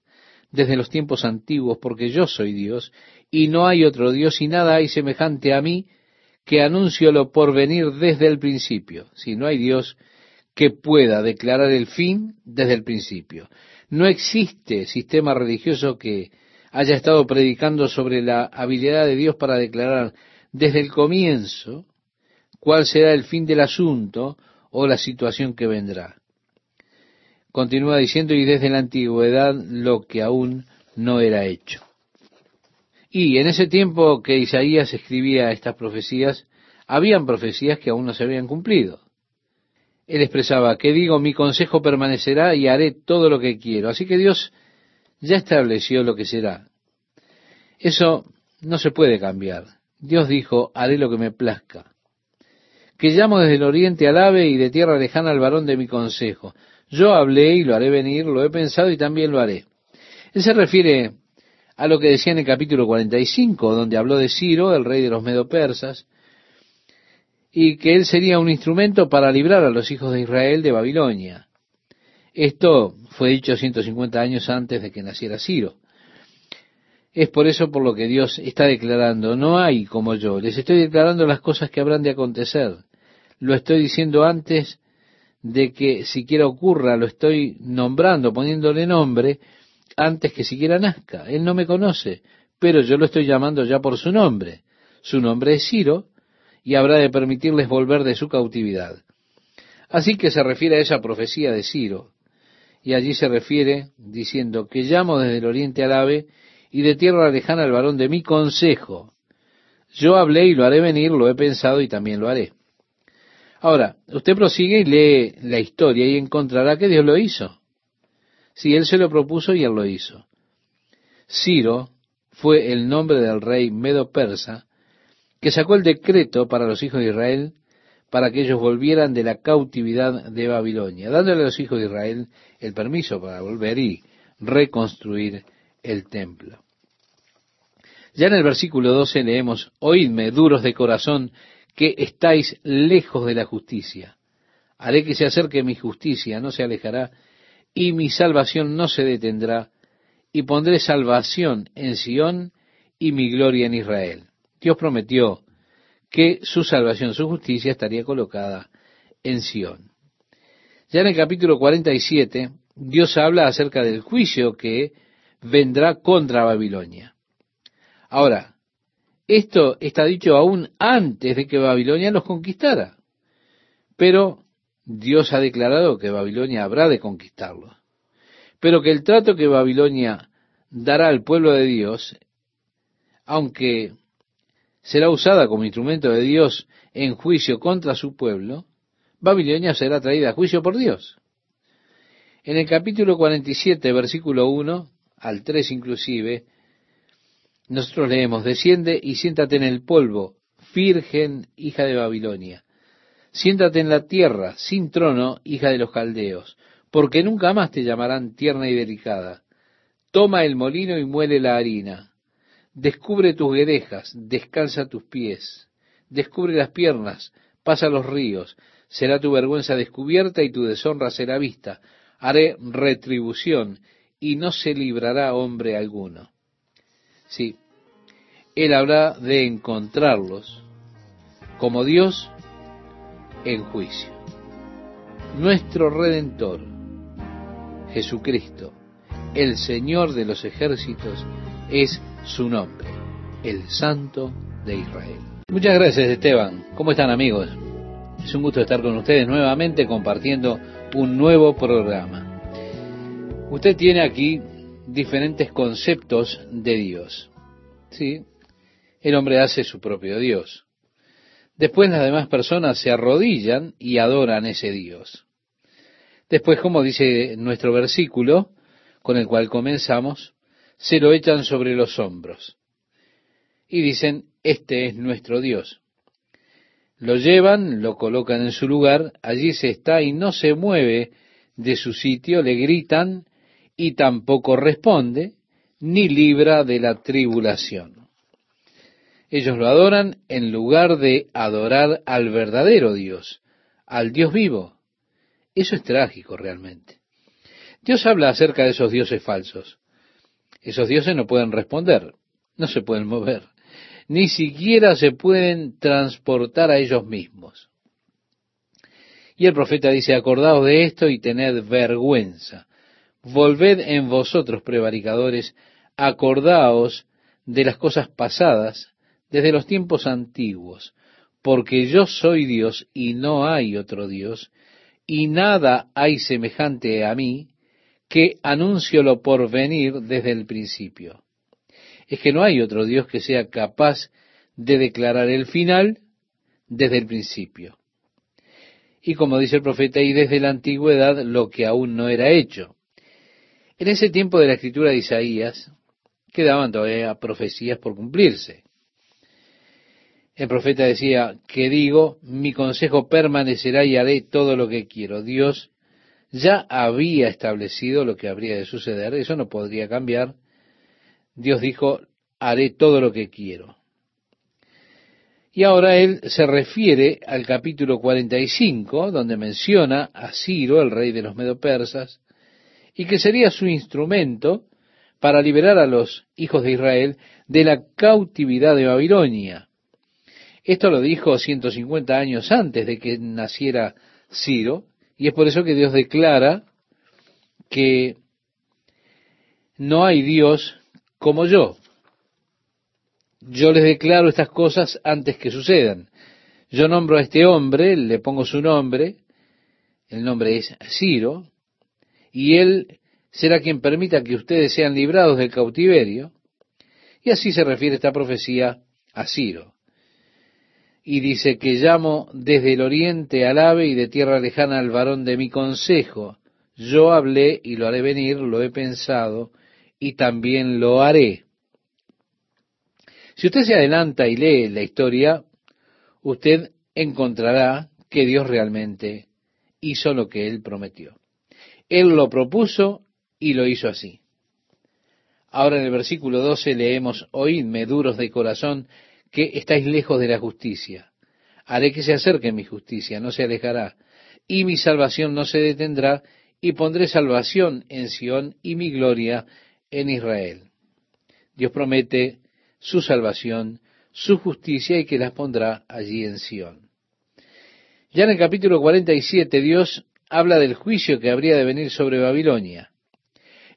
desde los tiempos antiguos, porque yo soy Dios, y no hay otro Dios, y nada hay semejante a mí, que anuncio lo por venir desde el principio. Si no hay Dios que pueda declarar el fin desde el principio. No existe sistema religioso que haya estado predicando sobre la habilidad de Dios para declarar desde el comienzo cuál será el fin del asunto o la situación que vendrá. Continúa diciendo, y desde la antigüedad lo que aún no era hecho. Y en ese tiempo que Isaías escribía estas profecías, habían profecías que aún no se habían cumplido. Él expresaba, que digo, mi consejo permanecerá y haré todo lo que quiero. Así que Dios ya estableció lo que será. Eso no se puede cambiar. Dios dijo, haré lo que me plazca. Que llamo desde el oriente al ave y de tierra lejana al varón de mi consejo. Yo hablé y lo haré venir, lo he pensado y también lo haré. Él se refiere a lo que decía en el capítulo 45, donde habló de Ciro, el rey de los medopersas, y que él sería un instrumento para librar a los hijos de Israel de Babilonia. Esto fue dicho 150 años antes de que naciera Ciro. Es por eso por lo que Dios está declarando, no hay como yo, les estoy declarando las cosas que habrán de acontecer. Lo estoy diciendo antes de que siquiera ocurra, lo estoy nombrando, poniéndole nombre, antes que siquiera nazca. Él no me conoce, pero yo lo estoy llamando ya por su nombre. Su nombre es Ciro, y habrá de permitirles volver de su cautividad. Así que se refiere a esa profecía de Ciro, y allí se refiere diciendo que llamo desde el oriente al ave y de tierra lejana al varón de mi consejo. Yo hablé y lo haré venir, lo he pensado y también lo haré. Ahora, usted prosigue y lee la historia y encontrará que Dios lo hizo. Si Él se lo propuso y Él lo hizo. Ciro fue el nombre del rey medo-persa que sacó el decreto para los hijos de Israel para que ellos volvieran de la cautividad de Babilonia, dándole a los hijos de Israel el permiso para volver y reconstruir el templo. Ya en el versículo 12 leemos, Oídme, duros de corazón, que estáis lejos de la justicia. Haré que se acerque mi justicia, no se alejará, y mi salvación no se detendrá, y pondré salvación en Sión y mi gloria en Israel. Dios prometió que su salvación, su justicia estaría colocada en Sión. Ya en el capítulo 47, Dios habla acerca del juicio que vendrá contra Babilonia. Ahora, esto está dicho aún antes de que Babilonia los conquistara. Pero Dios ha declarado que Babilonia habrá de conquistarlos. Pero que el trato que Babilonia dará al pueblo de Dios, aunque será usada como instrumento de Dios en juicio contra su pueblo, Babilonia será traída a juicio por Dios. En el capítulo 47, versículo 1 al 3 inclusive, nosotros leemos, desciende y siéntate en el polvo, virgen, hija de Babilonia. Siéntate en la tierra, sin trono, hija de los caldeos, porque nunca más te llamarán tierna y delicada. Toma el molino y muele la harina Descubre tus guedejas, descalza tus pies, descubre las piernas, pasa los ríos, será tu vergüenza descubierta y tu deshonra será vista. Haré retribución y no se librará hombre alguno. Sí, Él habrá de encontrarlos como Dios en juicio. Nuestro Redentor, Jesucristo, el Señor de los ejércitos, es su nombre, el Santo de Israel. Muchas gracias Esteban. ¿Cómo están amigos? Es un gusto estar con ustedes nuevamente compartiendo un nuevo programa. Usted tiene aquí diferentes conceptos de Dios. Sí, el hombre hace su propio Dios. Después las demás personas se arrodillan y adoran ese Dios. Después, como dice nuestro versículo con el cual comenzamos, se lo echan sobre los hombros. Y dicen, este es nuestro Dios. Lo llevan, lo colocan en su lugar, allí se está y no se mueve de su sitio, le gritan y tampoco responde, ni libra de la tribulación. Ellos lo adoran en lugar de adorar al verdadero Dios, al Dios vivo. Eso es trágico realmente. Dios habla acerca de esos dioses falsos. Esos dioses no pueden responder, no se pueden mover, ni siquiera se pueden transportar a ellos mismos. Y el profeta dice, acordaos de esto y tened vergüenza. Volved en vosotros, prevaricadores, acordaos de las cosas pasadas desde los tiempos antiguos, porque yo soy Dios y no hay otro Dios, y nada hay semejante a mí, que anuncio lo por venir desde el principio. Es que no hay otro Dios que sea capaz de declarar el final desde el principio. Y como dice el profeta, y desde la antigüedad lo que aún no era hecho. En ese tiempo de la escritura de Isaías quedaban todavía profecías por cumplirse. El profeta decía, que digo, mi consejo permanecerá y haré todo lo que quiero. Dios ya había establecido lo que habría de suceder, eso no podría cambiar. Dios dijo, haré todo lo que quiero. Y ahora él se refiere al capítulo 45, donde menciona a Ciro, el rey de los medopersas, y que sería su instrumento para liberar a los hijos de Israel de la cautividad de Babilonia. Esto lo dijo 150 años antes de que naciera Ciro, y es por eso que Dios declara que no hay Dios como yo. Yo les declaro estas cosas antes que sucedan. Yo nombro a este hombre, le pongo su nombre, el nombre es Ciro, y él será quien permita que ustedes sean librados del cautiverio. Y así se refiere esta profecía a Ciro. Y dice que llamo desde el oriente al ave y de tierra lejana al varón de mi consejo. Yo hablé y lo haré venir, lo he pensado y también lo haré. Si usted se adelanta y lee la historia, usted encontrará que Dios realmente hizo lo que él prometió. Él lo propuso y lo hizo así. Ahora en el versículo 12 leemos, Oídme, duros de corazón, que estáis lejos de la justicia. Haré que se acerque mi justicia, no se alejará, y mi salvación no se detendrá, y pondré salvación en Sión y mi gloria en Israel. Dios promete su salvación, su justicia y que las pondrá allí en Sión. Ya en el capítulo 47 Dios habla del juicio que habría de venir sobre Babilonia.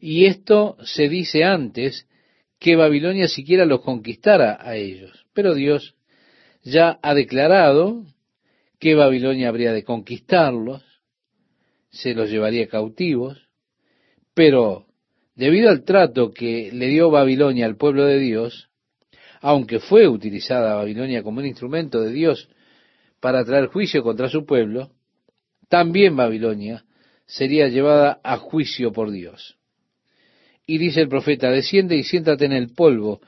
Y esto se dice antes que Babilonia siquiera los conquistara a ellos. Pero Dios ya ha declarado que Babilonia habría de conquistarlos, se los llevaría cautivos, pero debido al trato que le dio Babilonia al pueblo de Dios, aunque fue utilizada Babilonia como un instrumento de Dios para traer juicio contra su pueblo, también Babilonia sería llevada a juicio por Dios. Y dice el profeta, desciende y siéntate en el polvo,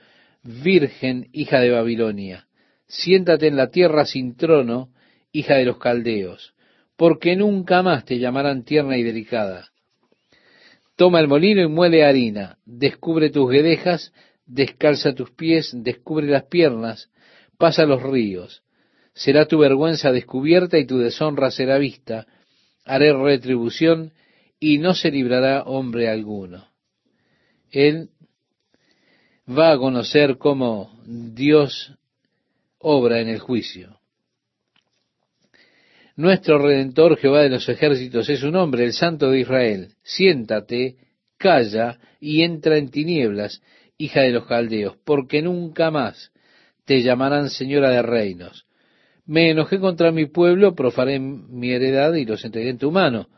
virgen hija de Babilonia, siéntate en la tierra sin trono, hija de los caldeos, porque nunca más te llamarán tierna y delicada. Toma el molino y muele harina, descubre tus guedejas, descalza tus pies, descubre las piernas, pasa los ríos. Será tu vergüenza descubierta y tu deshonra será vista. Haré retribución y no se librará hombre alguno. Él va a conocer cómo Dios obra en el juicio. Nuestro Redentor Jehová de los ejércitos es un hombre, el Santo de Israel. Siéntate, calla y entra en tinieblas hija de los caldeos, porque nunca más te llamarán señora de reinos. Me enojé contra mi pueblo, profaré mi heredad y los entregué en tu mano.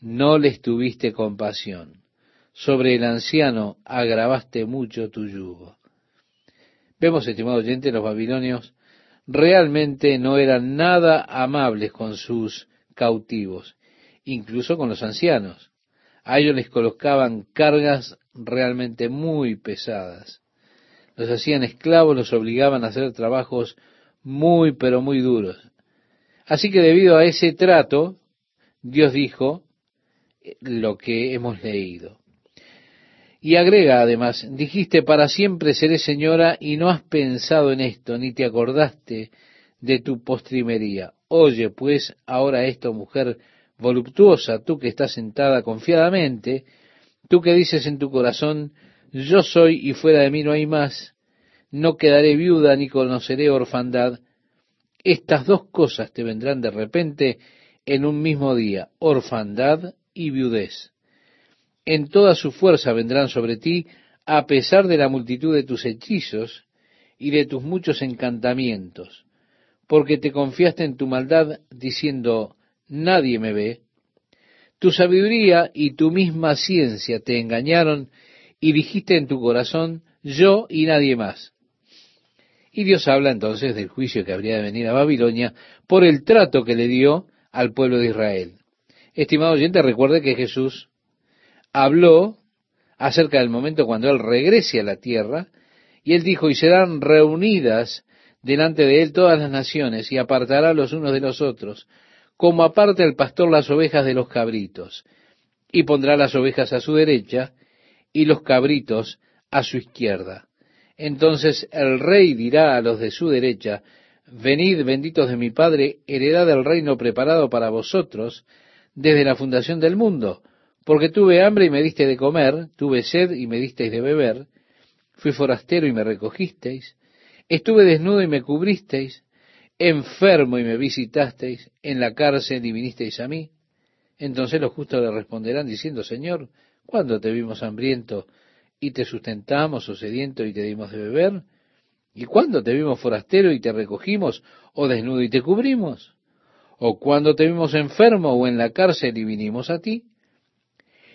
No les tuviste compasión. Sobre el anciano agravaste mucho tu yugo. Vemos, estimado oyente, los babilonios realmente no eran nada amables con sus cautivos, incluso con los ancianos. A ellos les colocaban cargas realmente muy pesadas. Los hacían esclavos, los obligaban a hacer trabajos muy, pero muy duros. Así que debido a ese trato, Dios dijo lo que hemos leído. Y agrega además, dijiste, para siempre seré señora y no has pensado en esto, ni te acordaste de tu postrimería. Oye pues ahora esto, mujer voluptuosa, tú que estás sentada confiadamente, Tú que dices en tu corazón, yo soy y fuera de mí no hay más, no quedaré viuda ni conoceré orfandad, estas dos cosas te vendrán de repente en un mismo día, orfandad y viudez. En toda su fuerza vendrán sobre ti, a pesar de la multitud de tus hechizos y de tus muchos encantamientos, porque te confiaste en tu maldad diciendo, nadie me ve, tu sabiduría y tu misma ciencia te engañaron y dijiste en tu corazón, yo y nadie más. Y Dios habla entonces del juicio que habría de venir a Babilonia por el trato que le dio al pueblo de Israel. Estimado oyente, recuerde que Jesús habló acerca del momento cuando Él regrese a la tierra, y Él dijo, y serán reunidas delante de Él todas las naciones, y apartará los unos de los otros, como aparte el pastor las ovejas de los cabritos, y pondrá las ovejas a su derecha y los cabritos a su izquierda. Entonces el rey dirá a los de su derecha, Venid benditos de mi Padre, heredad del reino preparado para vosotros desde la fundación del mundo, porque tuve hambre y me diste de comer, tuve sed y me disteis de beber, fui forastero y me recogisteis, estuve desnudo y me cubristeis, enfermo y me visitasteis, en la cárcel y vinisteis a mí. Entonces los justos le responderán diciendo, Señor, ¿cuándo te vimos hambriento y te sustentamos o sediento y te dimos de beber? ¿Y cuándo te vimos forastero y te recogimos o desnudo y te cubrimos? ¿O cuándo te vimos enfermo o en la cárcel y vinimos a ti?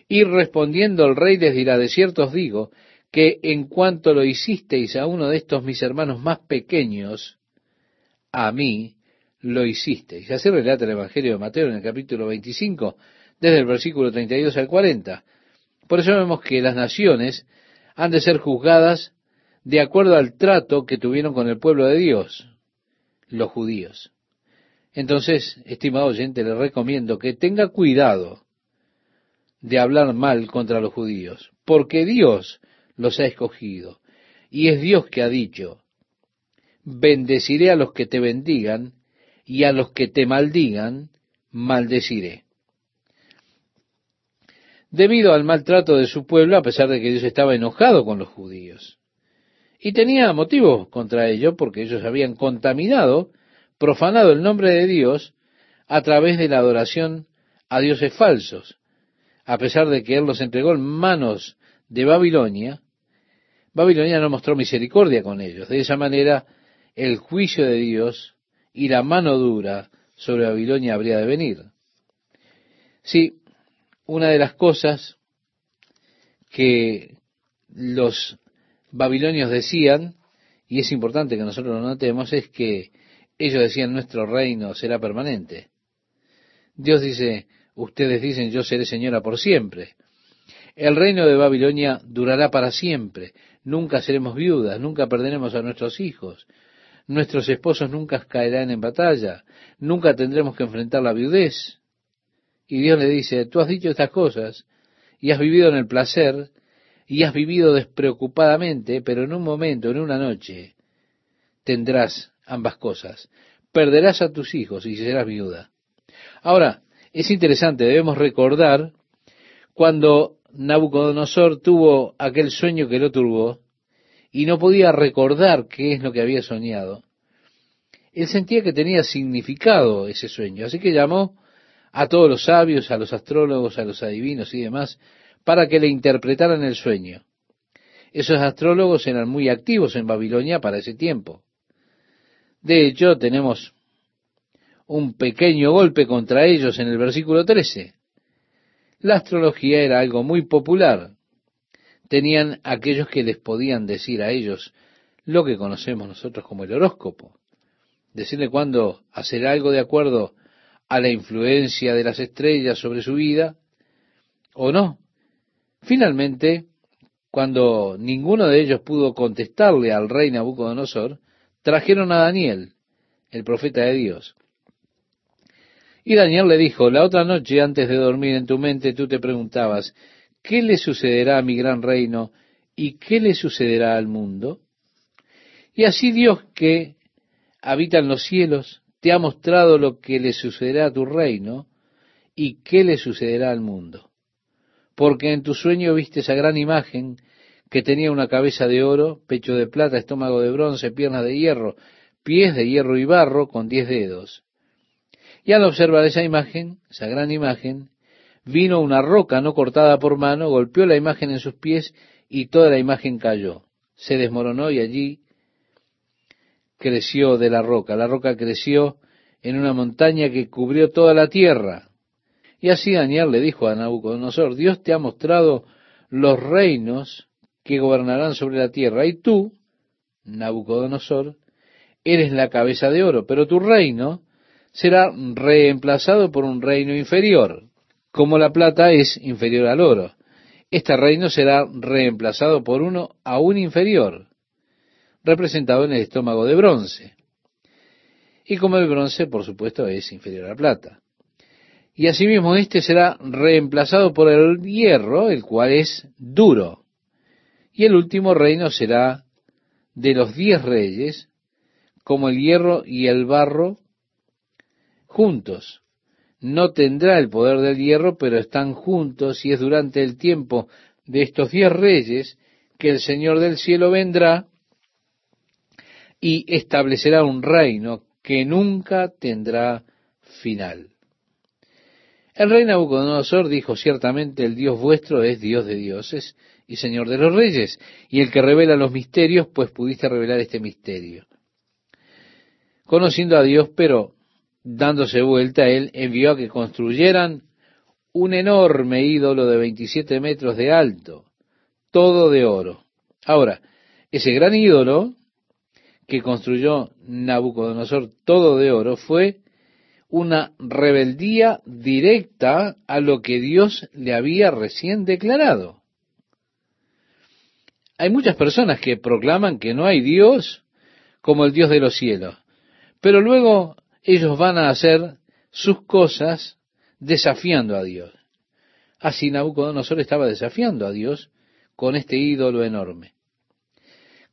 Y respondiendo el rey les dirá, de cierto os digo, que en cuanto lo hicisteis a uno de estos mis hermanos más pequeños, a mí lo hiciste. Y así relata el Evangelio de Mateo en el capítulo 25, desde el versículo 32 al 40. Por eso vemos que las naciones han de ser juzgadas de acuerdo al trato que tuvieron con el pueblo de Dios, los judíos. Entonces, estimado oyente, le recomiendo que tenga cuidado de hablar mal contra los judíos, porque Dios los ha escogido. Y es Dios que ha dicho, bendeciré a los que te bendigan y a los que te maldigan, maldeciré. Debido al maltrato de su pueblo, a pesar de que Dios estaba enojado con los judíos. Y tenía motivos contra ello, porque ellos habían contaminado, profanado el nombre de Dios a través de la adoración a dioses falsos. A pesar de que Él los entregó en manos de Babilonia, Babilonia no mostró misericordia con ellos. De esa manera, el juicio de Dios y la mano dura sobre Babilonia habría de venir. Sí, una de las cosas que los babilonios decían, y es importante que nosotros lo notemos, es que ellos decían nuestro reino será permanente. Dios dice, ustedes dicen yo seré señora por siempre. El reino de Babilonia durará para siempre. Nunca seremos viudas, nunca perderemos a nuestros hijos. Nuestros esposos nunca caerán en batalla, nunca tendremos que enfrentar la viudez. Y Dios le dice, tú has dicho estas cosas y has vivido en el placer y has vivido despreocupadamente, pero en un momento, en una noche, tendrás ambas cosas. Perderás a tus hijos y serás viuda. Ahora, es interesante, debemos recordar cuando Nabucodonosor tuvo aquel sueño que lo turbó y no podía recordar qué es lo que había soñado. Él sentía que tenía significado ese sueño, así que llamó a todos los sabios, a los astrólogos, a los adivinos y demás, para que le interpretaran el sueño. Esos astrólogos eran muy activos en Babilonia para ese tiempo. De hecho, tenemos un pequeño golpe contra ellos en el versículo 13. La astrología era algo muy popular. Tenían aquellos que les podían decir a ellos lo que conocemos nosotros como el horóscopo. Decirle cuándo hacer algo de acuerdo a la influencia de las estrellas sobre su vida o no. Finalmente, cuando ninguno de ellos pudo contestarle al rey Nabucodonosor, trajeron a Daniel, el profeta de Dios. Y Daniel le dijo, la otra noche antes de dormir en tu mente tú te preguntabas, ¿qué le sucederá a mi gran reino y qué le sucederá al mundo? Y así Dios que habita en los cielos te ha mostrado lo que le sucederá a tu reino y qué le sucederá al mundo. Porque en tu sueño viste esa gran imagen que tenía una cabeza de oro, pecho de plata, estómago de bronce, piernas de hierro, pies de hierro y barro con diez dedos. Y al observar esa imagen, esa gran imagen, vino una roca no cortada por mano, golpeó la imagen en sus pies y toda la imagen cayó. Se desmoronó y allí creció de la roca. La roca creció en una montaña que cubrió toda la tierra. Y así Daniel le dijo a Nabucodonosor, Dios te ha mostrado los reinos que gobernarán sobre la tierra, y tú, Nabucodonosor, eres la cabeza de oro, pero tu reino será reemplazado por un reino inferior, como la plata es inferior al oro. Este reino será reemplazado por uno aún inferior, representado en el estómago de bronce. Y como el bronce, por supuesto, es inferior a la plata. Y asimismo este será reemplazado por el hierro, el cual es duro. Y el último reino será de los diez reyes, como el hierro y el barro juntos. No tendrá el poder del hierro, pero están juntos y es durante el tiempo de estos diez reyes que el Señor del cielo vendrá y establecerá un reino que nunca tendrá final. El rey Nabucodonosor dijo, ciertamente el Dios vuestro es Dios de dioses y Señor de los reyes, y el que revela los misterios, pues pudiste revelar este misterio. Conociendo a Dios, pero dándose vuelta, él envió a que construyeran un enorme ídolo de 27 metros de alto, todo de oro. Ahora, ese gran ídolo que construyó Nabucodonosor, todo de oro, fue una rebeldía directa a lo que Dios le había recién declarado. Hay muchas personas que proclaman que no hay Dios como el Dios de los cielos, pero luego ellos van a hacer sus cosas desafiando a Dios. Así Nabucodonosor estaba desafiando a Dios con este ídolo enorme.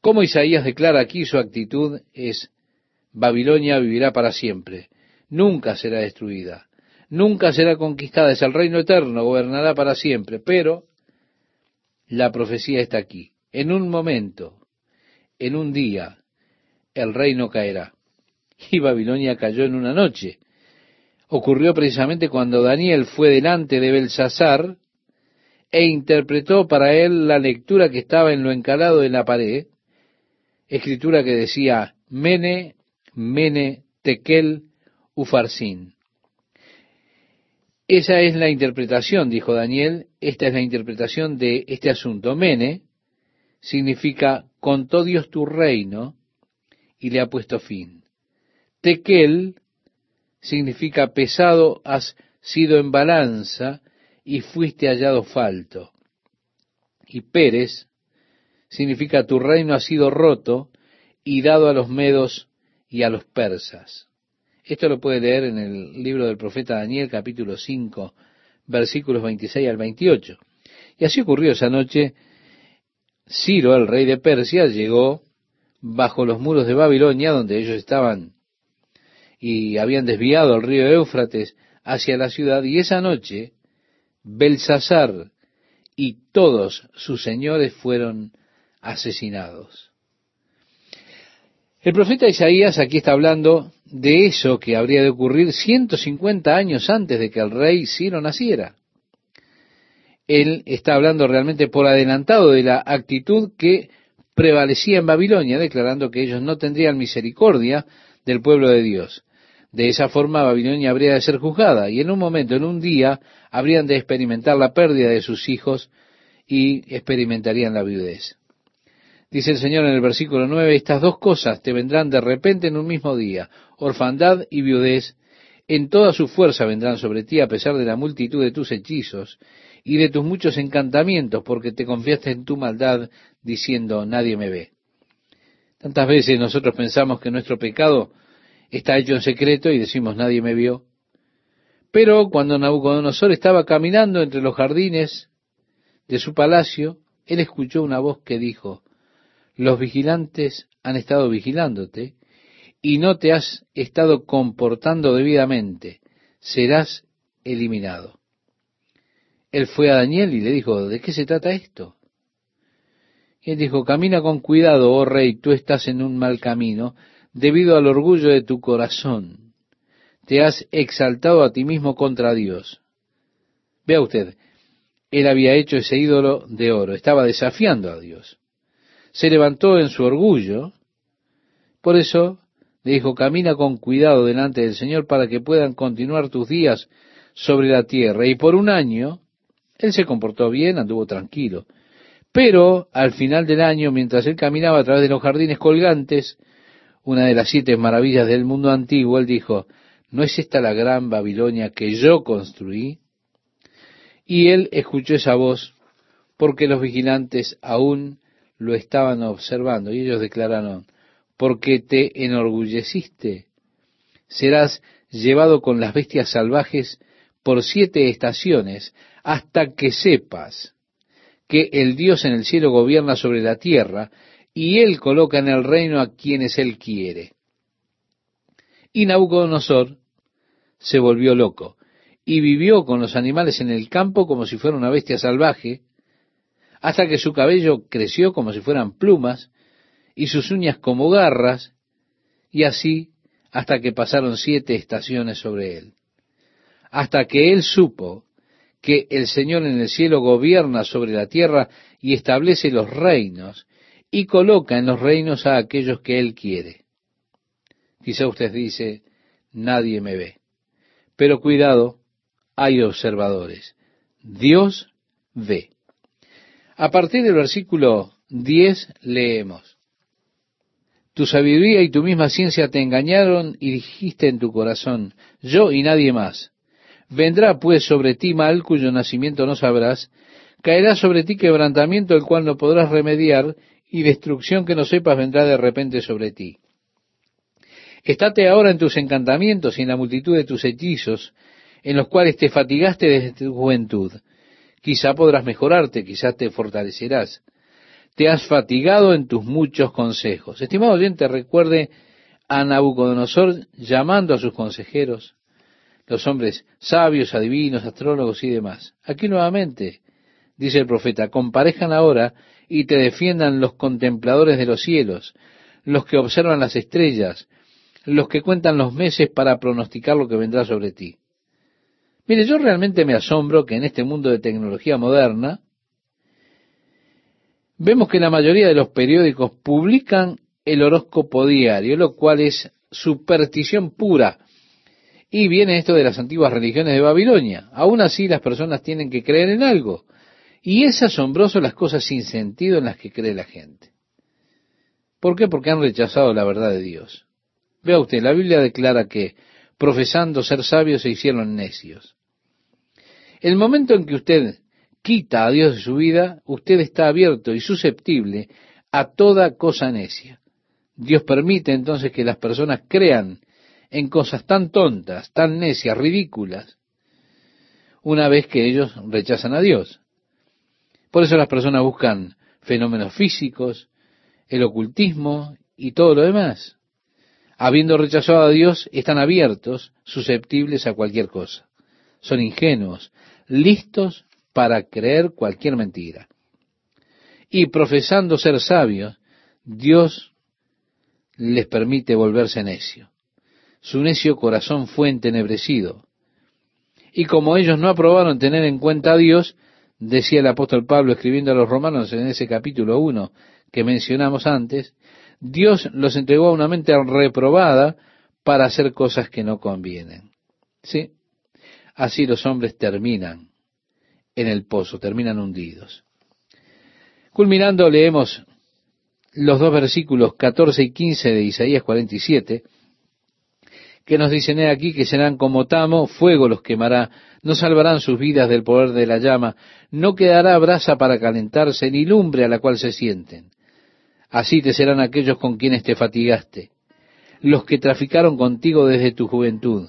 Como Isaías declara aquí, su actitud es, Babilonia vivirá para siempre, nunca será destruida, nunca será conquistada, es el reino eterno, gobernará para siempre, pero la profecía está aquí. En un momento, en un día, el reino caerá. Y Babilonia cayó en una noche. Ocurrió precisamente cuando Daniel fue delante de Belsasar e interpretó para él la lectura que estaba en lo encalado en la pared, escritura que decía Mene, Mene, Tekel, Ufarsin. Esa es la interpretación, dijo Daniel, esta es la interpretación de este asunto. Mene significa contó Dios tu reino y le ha puesto fin. Tekel significa pesado has sido en balanza y fuiste hallado falto. Y Pérez significa tu reino ha sido roto y dado a los medos y a los persas. Esto lo puede leer en el libro del profeta Daniel capítulo 5 versículos 26 al 28. Y así ocurrió esa noche. Ciro, el rey de Persia, llegó bajo los muros de Babilonia, donde ellos estaban y habían desviado el río Éufrates hacia la ciudad, y esa noche Belsasar y todos sus señores fueron asesinados. El profeta Isaías aquí está hablando de eso que habría de ocurrir 150 años antes de que el rey Ciro naciera. Él está hablando realmente por adelantado de la actitud que prevalecía en Babilonia, declarando que ellos no tendrían misericordia del pueblo de Dios. De esa forma Babilonia habría de ser juzgada y en un momento, en un día, habrían de experimentar la pérdida de sus hijos y experimentarían la viudez. Dice el Señor en el versículo 9, estas dos cosas te vendrán de repente en un mismo día, orfandad y viudez, en toda su fuerza vendrán sobre ti a pesar de la multitud de tus hechizos y de tus muchos encantamientos, porque te confiaste en tu maldad diciendo, nadie me ve. Tantas veces nosotros pensamos que nuestro pecado está hecho en secreto y decimos nadie me vio. Pero cuando Nabucodonosor estaba caminando entre los jardines de su palacio, él escuchó una voz que dijo, los vigilantes han estado vigilándote y no te has estado comportando debidamente, serás eliminado. Él fue a Daniel y le dijo, ¿de qué se trata esto? Y él dijo, camina con cuidado, oh rey, tú estás en un mal camino, debido al orgullo de tu corazón. Te has exaltado a ti mismo contra Dios. Vea usted, él había hecho ese ídolo de oro, estaba desafiando a Dios. Se levantó en su orgullo, por eso le dijo, camina con cuidado delante del Señor para que puedan continuar tus días sobre la tierra. Y por un año, él se comportó bien, anduvo tranquilo. Pero al final del año, mientras él caminaba a través de los jardines colgantes, una de las siete maravillas del mundo antiguo, él dijo, ¿no es esta la gran Babilonia que yo construí? Y él escuchó esa voz porque los vigilantes aún lo estaban observando y ellos declararon, porque te enorgulleciste, serás llevado con las bestias salvajes por siete estaciones hasta que sepas que el Dios en el cielo gobierna sobre la tierra y él coloca en el reino a quienes él quiere. Y Nabucodonosor se volvió loco y vivió con los animales en el campo como si fuera una bestia salvaje, hasta que su cabello creció como si fueran plumas y sus uñas como garras, y así hasta que pasaron siete estaciones sobre él. Hasta que él supo que el Señor en el cielo gobierna sobre la tierra y establece los reinos, y coloca en los reinos a aquellos que Él quiere. Quizá usted dice, nadie me ve. Pero cuidado, hay observadores. Dios ve. A partir del versículo 10 leemos, Tu sabiduría y tu misma ciencia te engañaron y dijiste en tu corazón, yo y nadie más. Vendrá pues sobre ti mal cuyo nacimiento no sabrás, caerá sobre ti quebrantamiento el cual no podrás remediar, y destrucción que no sepas vendrá de repente sobre ti. Estate ahora en tus encantamientos y en la multitud de tus hechizos, en los cuales te fatigaste desde tu juventud. Quizá podrás mejorarte, quizás te fortalecerás. Te has fatigado en tus muchos consejos. Estimado oyente, recuerde a Nabucodonosor llamando a sus consejeros, los hombres sabios, adivinos, astrólogos y demás. Aquí nuevamente, dice el profeta, comparejan ahora y te defiendan los contempladores de los cielos, los que observan las estrellas, los que cuentan los meses para pronosticar lo que vendrá sobre ti. Mire, yo realmente me asombro que en este mundo de tecnología moderna vemos que la mayoría de los periódicos publican el horóscopo diario, lo cual es superstición pura. Y viene esto de las antiguas religiones de Babilonia. Aún así las personas tienen que creer en algo. Y es asombroso las cosas sin sentido en las que cree la gente. ¿Por qué? Porque han rechazado la verdad de Dios. Vea usted, la Biblia declara que, profesando ser sabios, se hicieron necios. El momento en que usted quita a Dios de su vida, usted está abierto y susceptible a toda cosa necia. Dios permite entonces que las personas crean en cosas tan tontas, tan necias, ridículas, una vez que ellos rechazan a Dios. Por eso las personas buscan fenómenos físicos, el ocultismo y todo lo demás habiendo rechazado a Dios, están abiertos, susceptibles a cualquier cosa. Son ingenuos, listos para creer cualquier mentira. Y profesando ser sabios, Dios les permite volverse necio. Su necio corazón fue entenebrecido. Y como ellos no aprobaron tener en cuenta a Dios, decía el apóstol Pablo escribiendo a los romanos en ese capítulo 1 que mencionamos antes, Dios los entregó a una mente reprobada para hacer cosas que no convienen. ¿Sí? Así los hombres terminan en el pozo, terminan hundidos. Culminando, leemos los dos versículos 14 y 15 de Isaías 47, que nos dicen aquí que serán como tamo, fuego los quemará, no salvarán sus vidas del poder de la llama, no quedará brasa para calentarse, ni lumbre a la cual se sienten. Así te serán aquellos con quienes te fatigaste, los que traficaron contigo desde tu juventud.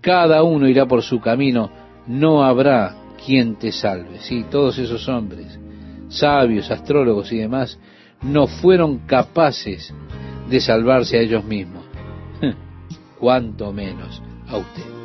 Cada uno irá por su camino, no habrá quien te salve. Sí, todos esos hombres, sabios, astrólogos y demás, no fueron capaces de salvarse a ellos mismos. Cuanto menos a usted.